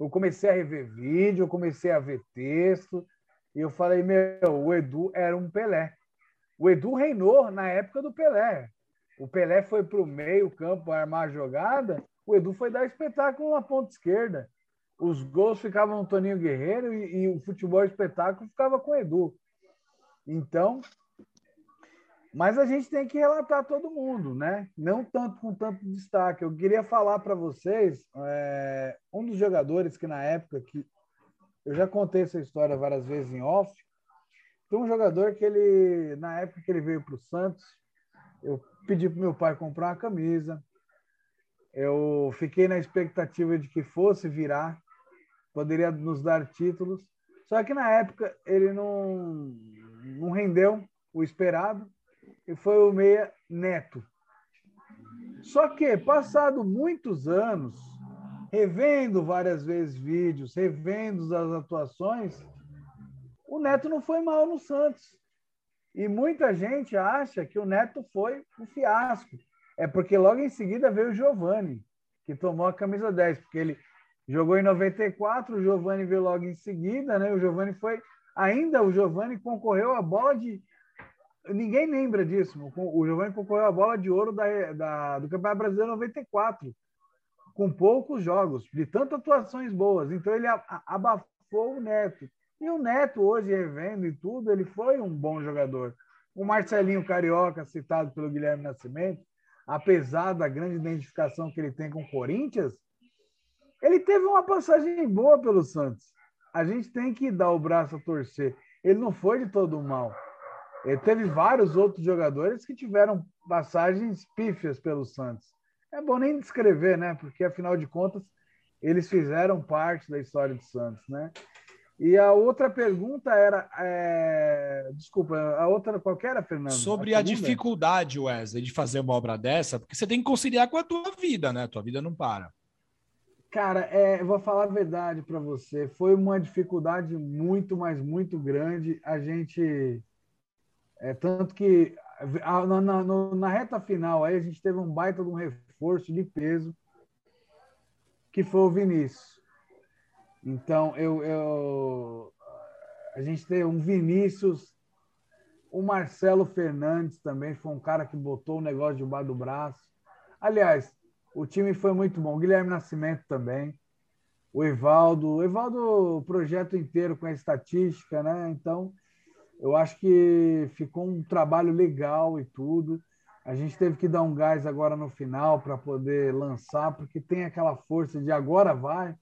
Eu comecei a rever vídeo, eu comecei a ver texto, e eu falei, meu, o Edu era um Pelé. O Edu reinou na época do Pelé. O Pelé foi para o meio campo armar a jogada, o Edu foi dar espetáculo na ponta esquerda. Os gols ficavam no Toninho Guerreiro e, e o futebol espetáculo ficava com o Edu. Então, mas a gente tem que relatar todo mundo, né? Não tanto com tanto destaque. Eu queria falar para vocês é, um dos jogadores que na época que eu já contei essa história várias vezes em off. Tem um jogador que ele na época que ele veio para o Santos, eu pedi para meu pai comprar uma camisa. Eu fiquei na expectativa de que fosse virar, poderia nos dar títulos. Só que na época ele não, não rendeu o esperado e foi o meia Neto. Só que, passado muitos anos, revendo várias vezes vídeos, revendo as atuações, o Neto não foi mal no Santos. E muita gente acha que o Neto foi um fiasco. É porque logo em seguida veio o Giovani, que tomou a camisa 10, porque ele jogou em 94, o Giovani veio logo em seguida, né? O Giovani foi. Ainda o Giovani concorreu à bola de ninguém lembra disso. O Giovanni concorreu à bola de ouro da, da, do Campeonato Brasileiro 94, com poucos jogos, de tantas atuações boas. Então ele abafou o Neto. E o Neto, hoje, revendo e tudo, ele foi um bom jogador. O Marcelinho Carioca, citado pelo Guilherme Nascimento, apesar da grande identificação que ele tem com o Corinthians, ele teve uma passagem boa pelo Santos. A gente tem que dar o braço a torcer. Ele não foi de todo mal. Ele teve vários outros jogadores que tiveram passagens pífias pelo Santos. É bom nem descrever, né? Porque afinal de contas eles fizeram parte da história do Santos, né? E a outra pergunta era, é... desculpa, a outra qual era, Fernando? Sobre a, a dificuldade, Wesley, de fazer uma obra dessa, porque você tem que conciliar com a tua vida, né? A tua vida não para. Cara, é, eu vou falar a verdade para você. Foi uma dificuldade muito, mas muito grande. A gente é, tanto que na, na, na, reta final aí a gente teve um baita de um reforço de peso, que foi o Vinícius. Então, eu, eu a gente teve um Vinícius, o Marcelo Fernandes também foi um cara que botou o negócio debaixo do braço. Aliás, o time foi muito bom. O Guilherme Nascimento também. O Evaldo. O Evaldo, o projeto inteiro com a estatística, né? Então, eu acho que ficou um trabalho legal e tudo. A gente teve que dar um gás agora no final para poder lançar, porque tem aquela força de agora vai,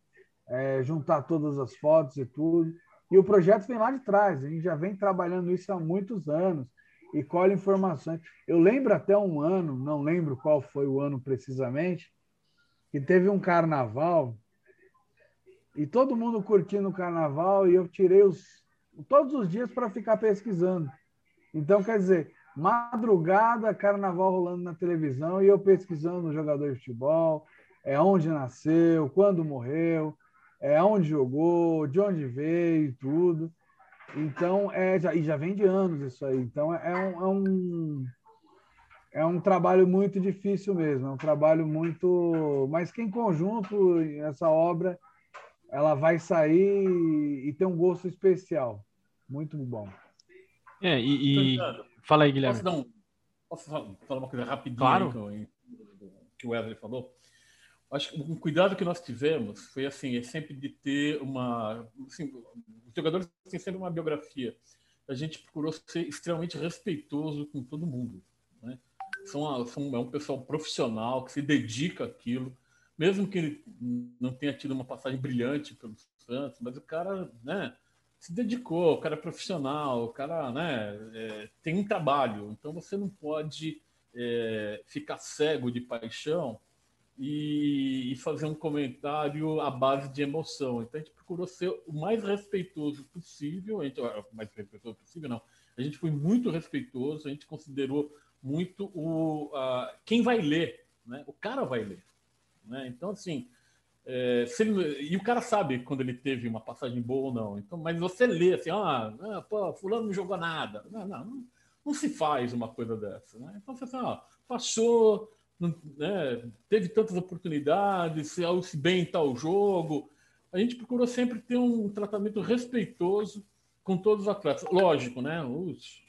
é, juntar todas as fotos e tudo. E o projeto vem lá de trás, a gente já vem trabalhando isso há muitos anos e colhe informações. Eu lembro até um ano, não lembro qual foi o ano precisamente, que teve um carnaval e todo mundo curtindo o carnaval e eu tirei os todos os dias para ficar pesquisando. Então, quer dizer, madrugada, carnaval rolando na televisão e eu pesquisando o jogador de futebol, é onde nasceu, quando morreu, é onde jogou, de onde veio, tudo. Então, é, já, e já vem de anos isso aí. Então, é, é um, é um, é um trabalho muito difícil mesmo, é um trabalho muito. Mas que em conjunto, essa obra, ela vai sair e ter um gosto especial. Muito bom. É, e. e... Fala aí, Guilherme. Posso, um... Posso falar uma coisa rapidinho claro. que o Wesley falou? Acho que um cuidado que nós tivemos foi assim, é sempre de ter uma. Assim, os jogadores têm sempre uma biografia. A gente procurou ser extremamente respeitoso com todo mundo. Né? São, são, é um pessoal profissional que se dedica àquilo, mesmo que ele não tenha tido uma passagem brilhante pelo Santos, mas o cara, né? se dedicou, o cara é profissional, o cara né, é, tem um trabalho, então você não pode é, ficar cego de paixão e, e, fazer um comentário à base de emoção. Então a gente procurou ser o mais respeitoso possível, a gente, mais respeitoso possível não, a gente foi muito respeitoso, a gente considerou muito o a, quem vai ler, né? o cara vai ler. Né? Então, assim, É, ele, e o cara sabe quando ele teve uma passagem boa ou não. Então, mas você lê assim, ah, ah pô, fulano não jogou nada. Não, não, não, não se faz uma coisa dessa. Né? Então você assim, ah, passou, né, teve tantas oportunidades, se, se bem em tal jogo. A gente procurou sempre ter um tratamento respeitoso com todos os atletas. Lógico, né? Os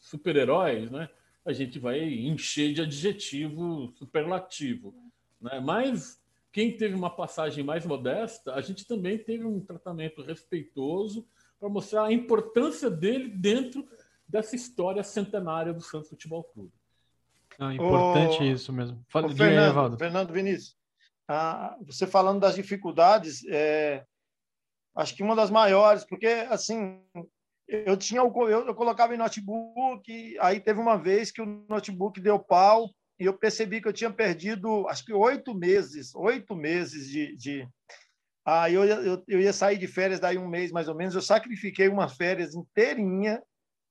super-heróis, né? A gente vai encher de adjetivo superlativo. Né? Mas quem teve uma passagem mais modesta, a gente também teve um tratamento respeitoso para mostrar a importância dele dentro dessa história centenária do Santos Futebol Clube. Ah, importante isso mesmo. Fala, Fernando, aí, Fernando Vinícius, ah, você falando das dificuldades, é, acho que uma das maiores, porque assim eu tinha eu, eu colocava em notebook, aí teve uma vez que o notebook deu pau e eu percebi que eu tinha perdido, acho que oito meses, oito meses de, de... Aí eu, eu, eu ia sair de férias daí um mês mais ou menos, eu sacrifiquei uma férias inteirinha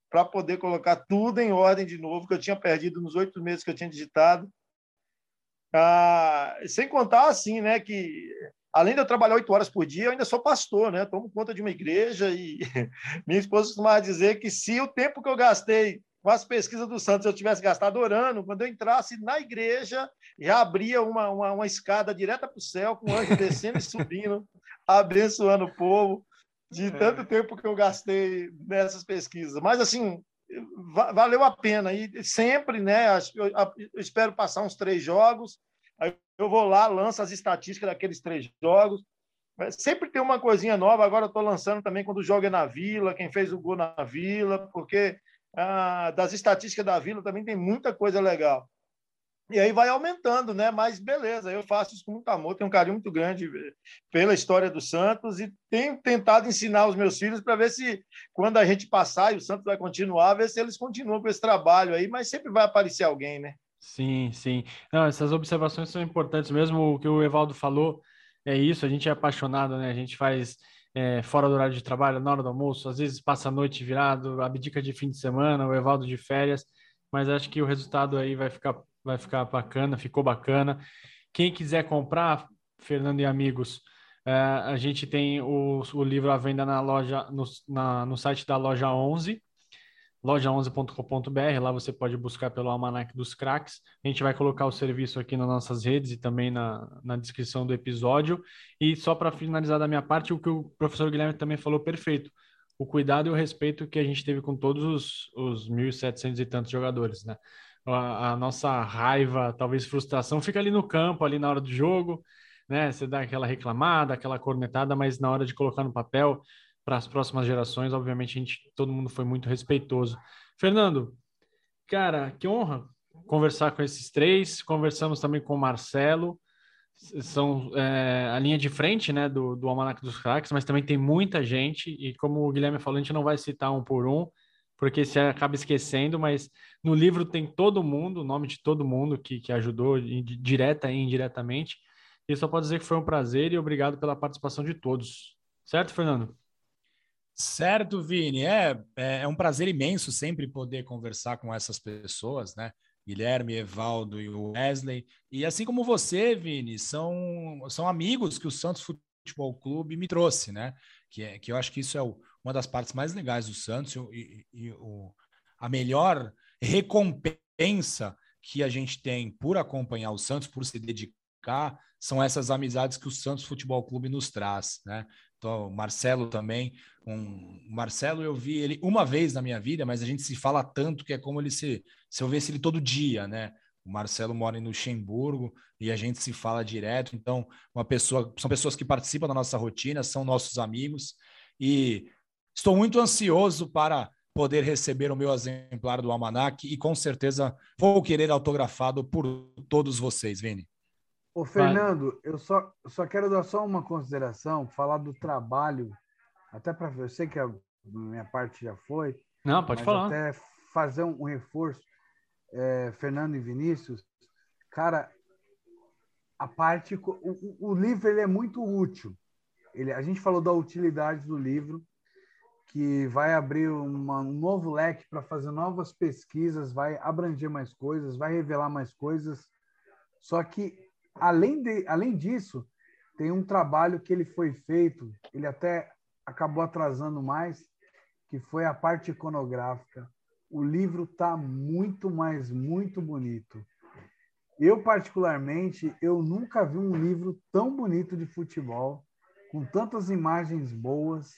para poder colocar tudo em ordem de novo, que eu tinha perdido nos oito meses que eu tinha digitado. Ah, sem contar assim, né, que além de eu trabalhar oito horas por dia, eu ainda sou pastor, né? Tomo conta de uma igreja e minha esposa costumava dizer que se o tempo que eu gastei com as pesquisas do Santos eu tivesse gastado orando, quando eu entrasse na igreja, já abria uma, uma, uma escada direta para o céu, com o anjo descendo e subindo, abençoando o povo de é. tanto tempo que eu gastei nessas pesquisas. Mas, assim, valeu a pena. E sempre, né? Eu, espero passar uns três jogos, aí eu vou lá, lanço as estatísticas daqueles três jogos. Sempre tem uma coisinha nova. Agora eu estou lançando também quando joga na Vila, quem fez o gol na Vila, porque ah, das estatísticas da Vila também tem muita coisa legal. E aí vai aumentando, né? Mas beleza, eu faço isso com muito amor, tenho um carinho muito grande pela história do Santos e tenho tentado ensinar os meus filhos para ver se, quando a gente passar e o Santos vai continuar, ver se eles continuam com esse trabalho aí, mas sempre vai aparecer alguém, né? Sim, sim. Não, essas observações são importantes mesmo. O que o Evaldo falou é isso, a gente é apaixonado, né? A gente faz é, fora do horário de trabalho, na hora do almoço, às vezes passa a noite virado, abdica de fim de semana, o Evaldo de férias, mas acho que o resultado aí vai ficar vai ficar bacana, ficou bacana. Quem quiser comprar, Fernando e amigos, é, a gente tem o, o livro à venda na loja, no, na, no site da loja 11, loja11.com.br. Lá você pode buscar pelo Almanac dos Cracks. A gente vai colocar o serviço aqui nas nossas redes e também na, na descrição do episódio. E só para finalizar da minha parte, o que o professor Guilherme também falou perfeito. O cuidado e o respeito que a gente teve com todos os, os 1.700 e tantos jogadores, né? a, a, nossa raiva, talvez frustração, fica ali no campo, ali na hora do jogo, né? Você dá aquela reclamada, aquela cornetada, mas na hora de colocar no papel para as próximas gerações, obviamente a gente, todo mundo foi muito respeitoso. Fernando, cara, que honra conversar com esses três. Conversamos também com o Marcelo. São é, a linha de frente né, do, do Almanac dos Cracks, mas também tem muita gente, e como o Guilherme falou, a gente não vai citar um por um, porque você acaba esquecendo, mas no livro tem todo mundo, o nome de todo mundo que, que ajudou, direta e indiretamente. E só pode dizer que foi um prazer e obrigado pela participação de todos. Certo, Fernando? Certo, Vini. É, é, é um prazer imenso sempre poder conversar com essas pessoas, né? Guilherme, Evaldo e Wesley. E assim como você, Vini, são, são amigos que o Santos Futebol Clube me trouxe, né? Que, é, que eu acho que isso é o, uma das partes mais legais do Santos e, e, e o, a melhor recompensa que a gente tem por acompanhar o Santos, por se dedicar, são essas amizades que o Santos Futebol Clube nos traz, né? Então, o Marcelo também, um, Marcelo eu vi ele uma vez na minha vida, mas a gente se fala tanto que é como ele se, se eu visse ele todo dia, né? O Marcelo mora em Luxemburgo e a gente se fala direto, então uma pessoa, são pessoas que participam da nossa rotina, são nossos amigos e Estou muito ansioso para poder receber o meu exemplar do Almanac e com certeza vou querer autografado por todos vocês, Vini. Ô, Fernando, eu só, só quero dar só uma consideração, falar do trabalho, até para eu sei que a minha parte já foi. Não, pode falar. Até fazer um, um reforço, é, Fernando e Vinícius, cara, a parte, o, o livro ele é muito útil. Ele, a gente falou da utilidade do livro, que vai abrir uma, um novo leque para fazer novas pesquisas, vai abranger mais coisas, vai revelar mais coisas. Só que, além, de, além disso, tem um trabalho que ele foi feito, ele até acabou atrasando mais, que foi a parte iconográfica. O livro está muito mais, muito bonito. Eu, particularmente, eu nunca vi um livro tão bonito de futebol, com tantas imagens boas.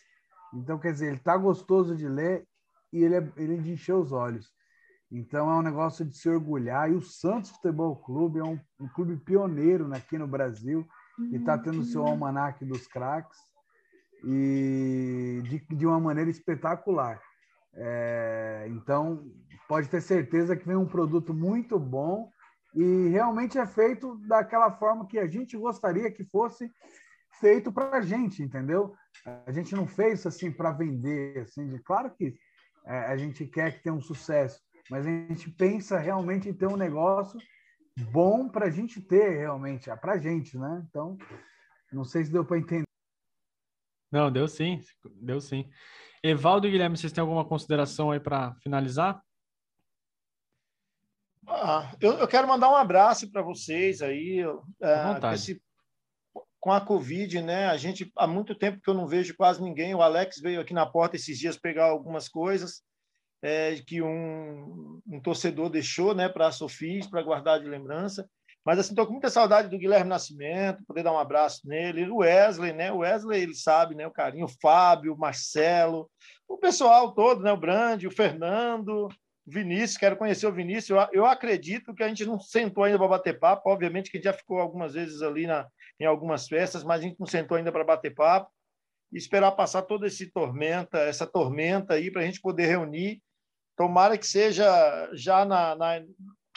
Então, quer dizer, ele está gostoso de ler e ele é, ele é de encher os olhos. Então, é um negócio de se orgulhar. E o Santos Futebol Clube é um, um clube pioneiro aqui no Brasil e está tendo o seu almanaque dos craques e de, de uma maneira espetacular. É, então, pode ter certeza que vem um produto muito bom e realmente é feito daquela forma que a gente gostaria que fosse feito para a gente, entendeu? A gente não fez assim para vender, assim, de, claro que é, a gente quer que tenha um sucesso, mas a gente pensa realmente em ter um negócio bom para a gente ter realmente, é para a gente, né? Então, não sei se deu para entender. Não, deu sim, deu sim. Evaldo e Guilherme, vocês têm alguma consideração aí para finalizar? Ah, eu, eu, quero mandar um abraço para vocês aí. É, esse, com a Covid, né? A gente há muito tempo que eu não vejo quase ninguém. O Alex veio aqui na porta esses dias pegar algumas coisas é, que um, um, torcedor deixou, né, para a Sofis, para guardar de lembrança. Mas assim, estou com muita saudade do Guilherme Nascimento, poder dar um abraço nele, o Wesley, né? O Wesley, ele sabe, né? O carinho, o Fábio, o Marcelo, o pessoal todo, né? O Brande, o Fernando, o Vinícius, quero conhecer o Vinícius. Eu, eu acredito que a gente não sentou ainda para bater papo, obviamente que a gente já ficou algumas vezes ali na, em algumas festas, mas a gente não sentou ainda para bater papo e esperar passar toda esse tormenta, essa tormenta aí para a gente poder reunir. Tomara que seja já na, na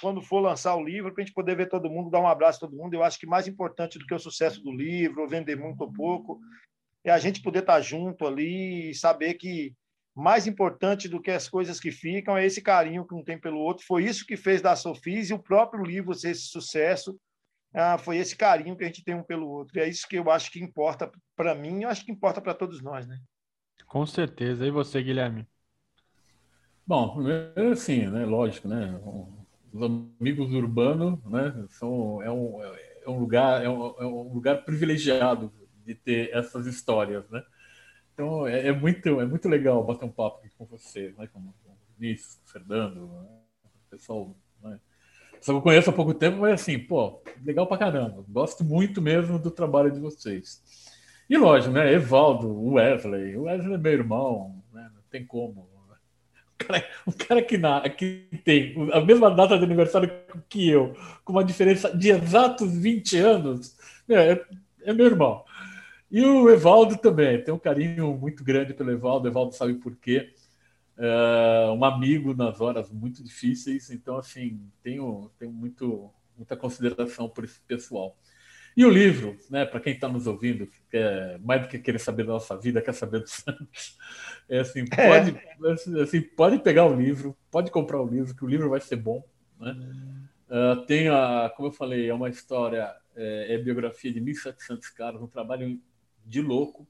quando for lançar o livro, para a gente poder ver todo mundo, dar um abraço a todo mundo. Eu acho que mais importante do que o sucesso do livro, ou vender muito ou pouco, é a gente poder estar junto ali e saber que mais importante do que as coisas que ficam é esse carinho que um tem pelo outro. Foi isso que fez da Sofis e o próprio livro ser esse sucesso. Ah, foi esse carinho que a gente tem um pelo outro. E é isso que eu acho que importa para mim, eu acho que importa para todos nós, né? Com certeza. E você, Guilherme? Bom, assim, né? Lógico, né? os amigos urbanos, né? São, é, um, é um lugar é um, é um, lugar privilegiado de ter essas histórias, né? Então é, é, muito é muito legal bater um papo aqui com você, né? Com o Vinícius, Fernando, né? o pessoal, né? Só que eu conheço há pouco tempo, mas assim, pô, legal pra caramba. Gosto muito mesmo do trabalho de vocês. E lógico, né? Evaldo, o Wesley, o Wesley é meu irmão, né? Não tem como cara, um cara que, na, que tem a mesma data de aniversário que eu, com uma diferença de exatos 20 anos, é, é meu irmão. E o Evaldo também, tem um carinho muito grande pelo Evaldo, o Evaldo sabe por quê. É um amigo nas horas muito difíceis, então, assim, tenho, tenho muito, muita consideração por esse pessoal. E o livro, né, para quem está nos ouvindo, quer, mais do que querer saber da nossa vida, quer saber do Santos, é assim, é. pode, é. assim, pode pegar o livro, pode comprar o livro, que o livro vai ser bom. Né? Uh, tem, a, como eu falei, é uma história, é, é biografia de 1.700 caras, um trabalho de louco.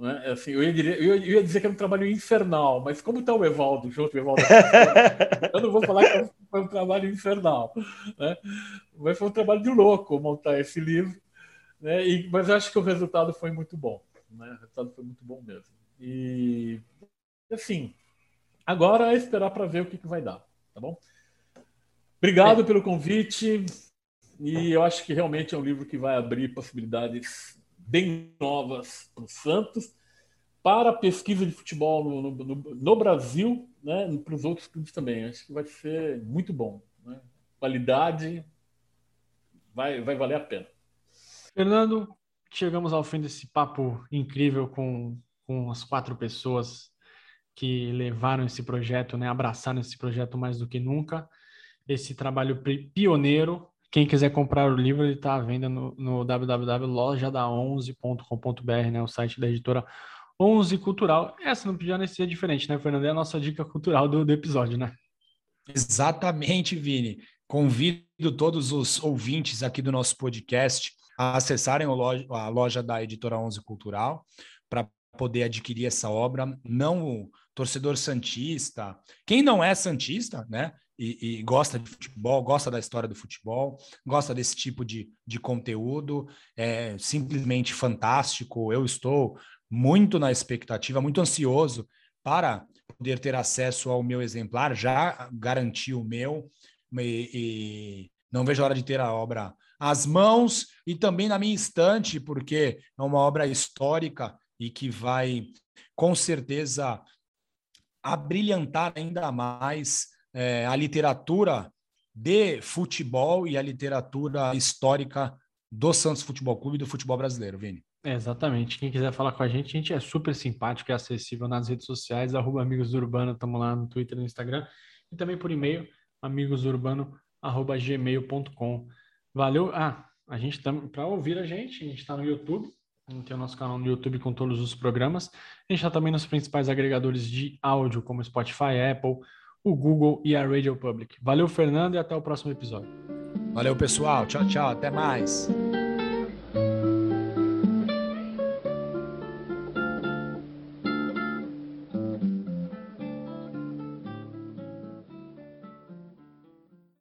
Né? É assim, eu, ia dizer, eu, ia dizer que era um trabalho infernal, mas como está o Evaldo junto, o Evaldo, eu não vou falar que foi um trabalho infernal. Né? Mas foi um trabalho de louco montar esse livro. Né? E, mas eu acho que o resultado foi muito bom. Né? O resultado foi muito bom mesmo. E, assim, agora é esperar para ver o que, que vai dar. Tá bom? Obrigado é. pelo convite. E eu acho que realmente é um livro que vai abrir possibilidades bem novas para o Santos, para a pesquisa de futebol no, no, no Brasil, né, para os outros clubes também. Acho que vai ser muito bom. Né? Qualidade vai, vai valer a pena. Fernando, chegamos ao fim desse papo incrível com, com as quatro pessoas que levaram esse projeto, né, abraçaram esse projeto mais do que nunca. Esse trabalho pioneiro quem quiser comprar o livro, ele está à venda no, no www.lojada11.com.br, né, o site da editora 11 Cultural. Essa não podia ser diferente, né, Fernando? É a nossa dica cultural do, do episódio, né? Exatamente, Vini. Convido todos os ouvintes aqui do nosso podcast a acessarem a loja, a loja da editora 11 Cultural para poder adquirir essa obra. Não o torcedor santista, quem não é santista, né? E, e, gosta de futebol, gosta da história do futebol, gosta desse tipo de, de conteúdo, é simplesmente fantástico. Eu estou muito na expectativa, muito ansioso para poder ter acesso ao meu exemplar, já garanti o meu, e, e não vejo a hora de ter a obra às mãos e também na minha estante, porque é uma obra histórica e que vai, com certeza, abrilhantar ainda mais é, a literatura de futebol e a literatura histórica do Santos Futebol Clube e do futebol brasileiro, Vini. É, exatamente. Quem quiser falar com a gente, a gente é super simpático e acessível nas redes sociais, arroba Amigos Urbano, estamos lá no Twitter e no Instagram, e também por e-mail, amigosurbano.gmail.com. Valeu. Ah, a gente tá, para ouvir a gente, a gente está no YouTube, tem o nosso canal no YouTube com todos os programas. A gente está também nos principais agregadores de áudio, como Spotify, Apple, o Google e a Radio Public. Valeu, Fernando, e até o próximo episódio. Valeu, pessoal. Tchau, tchau. Até mais.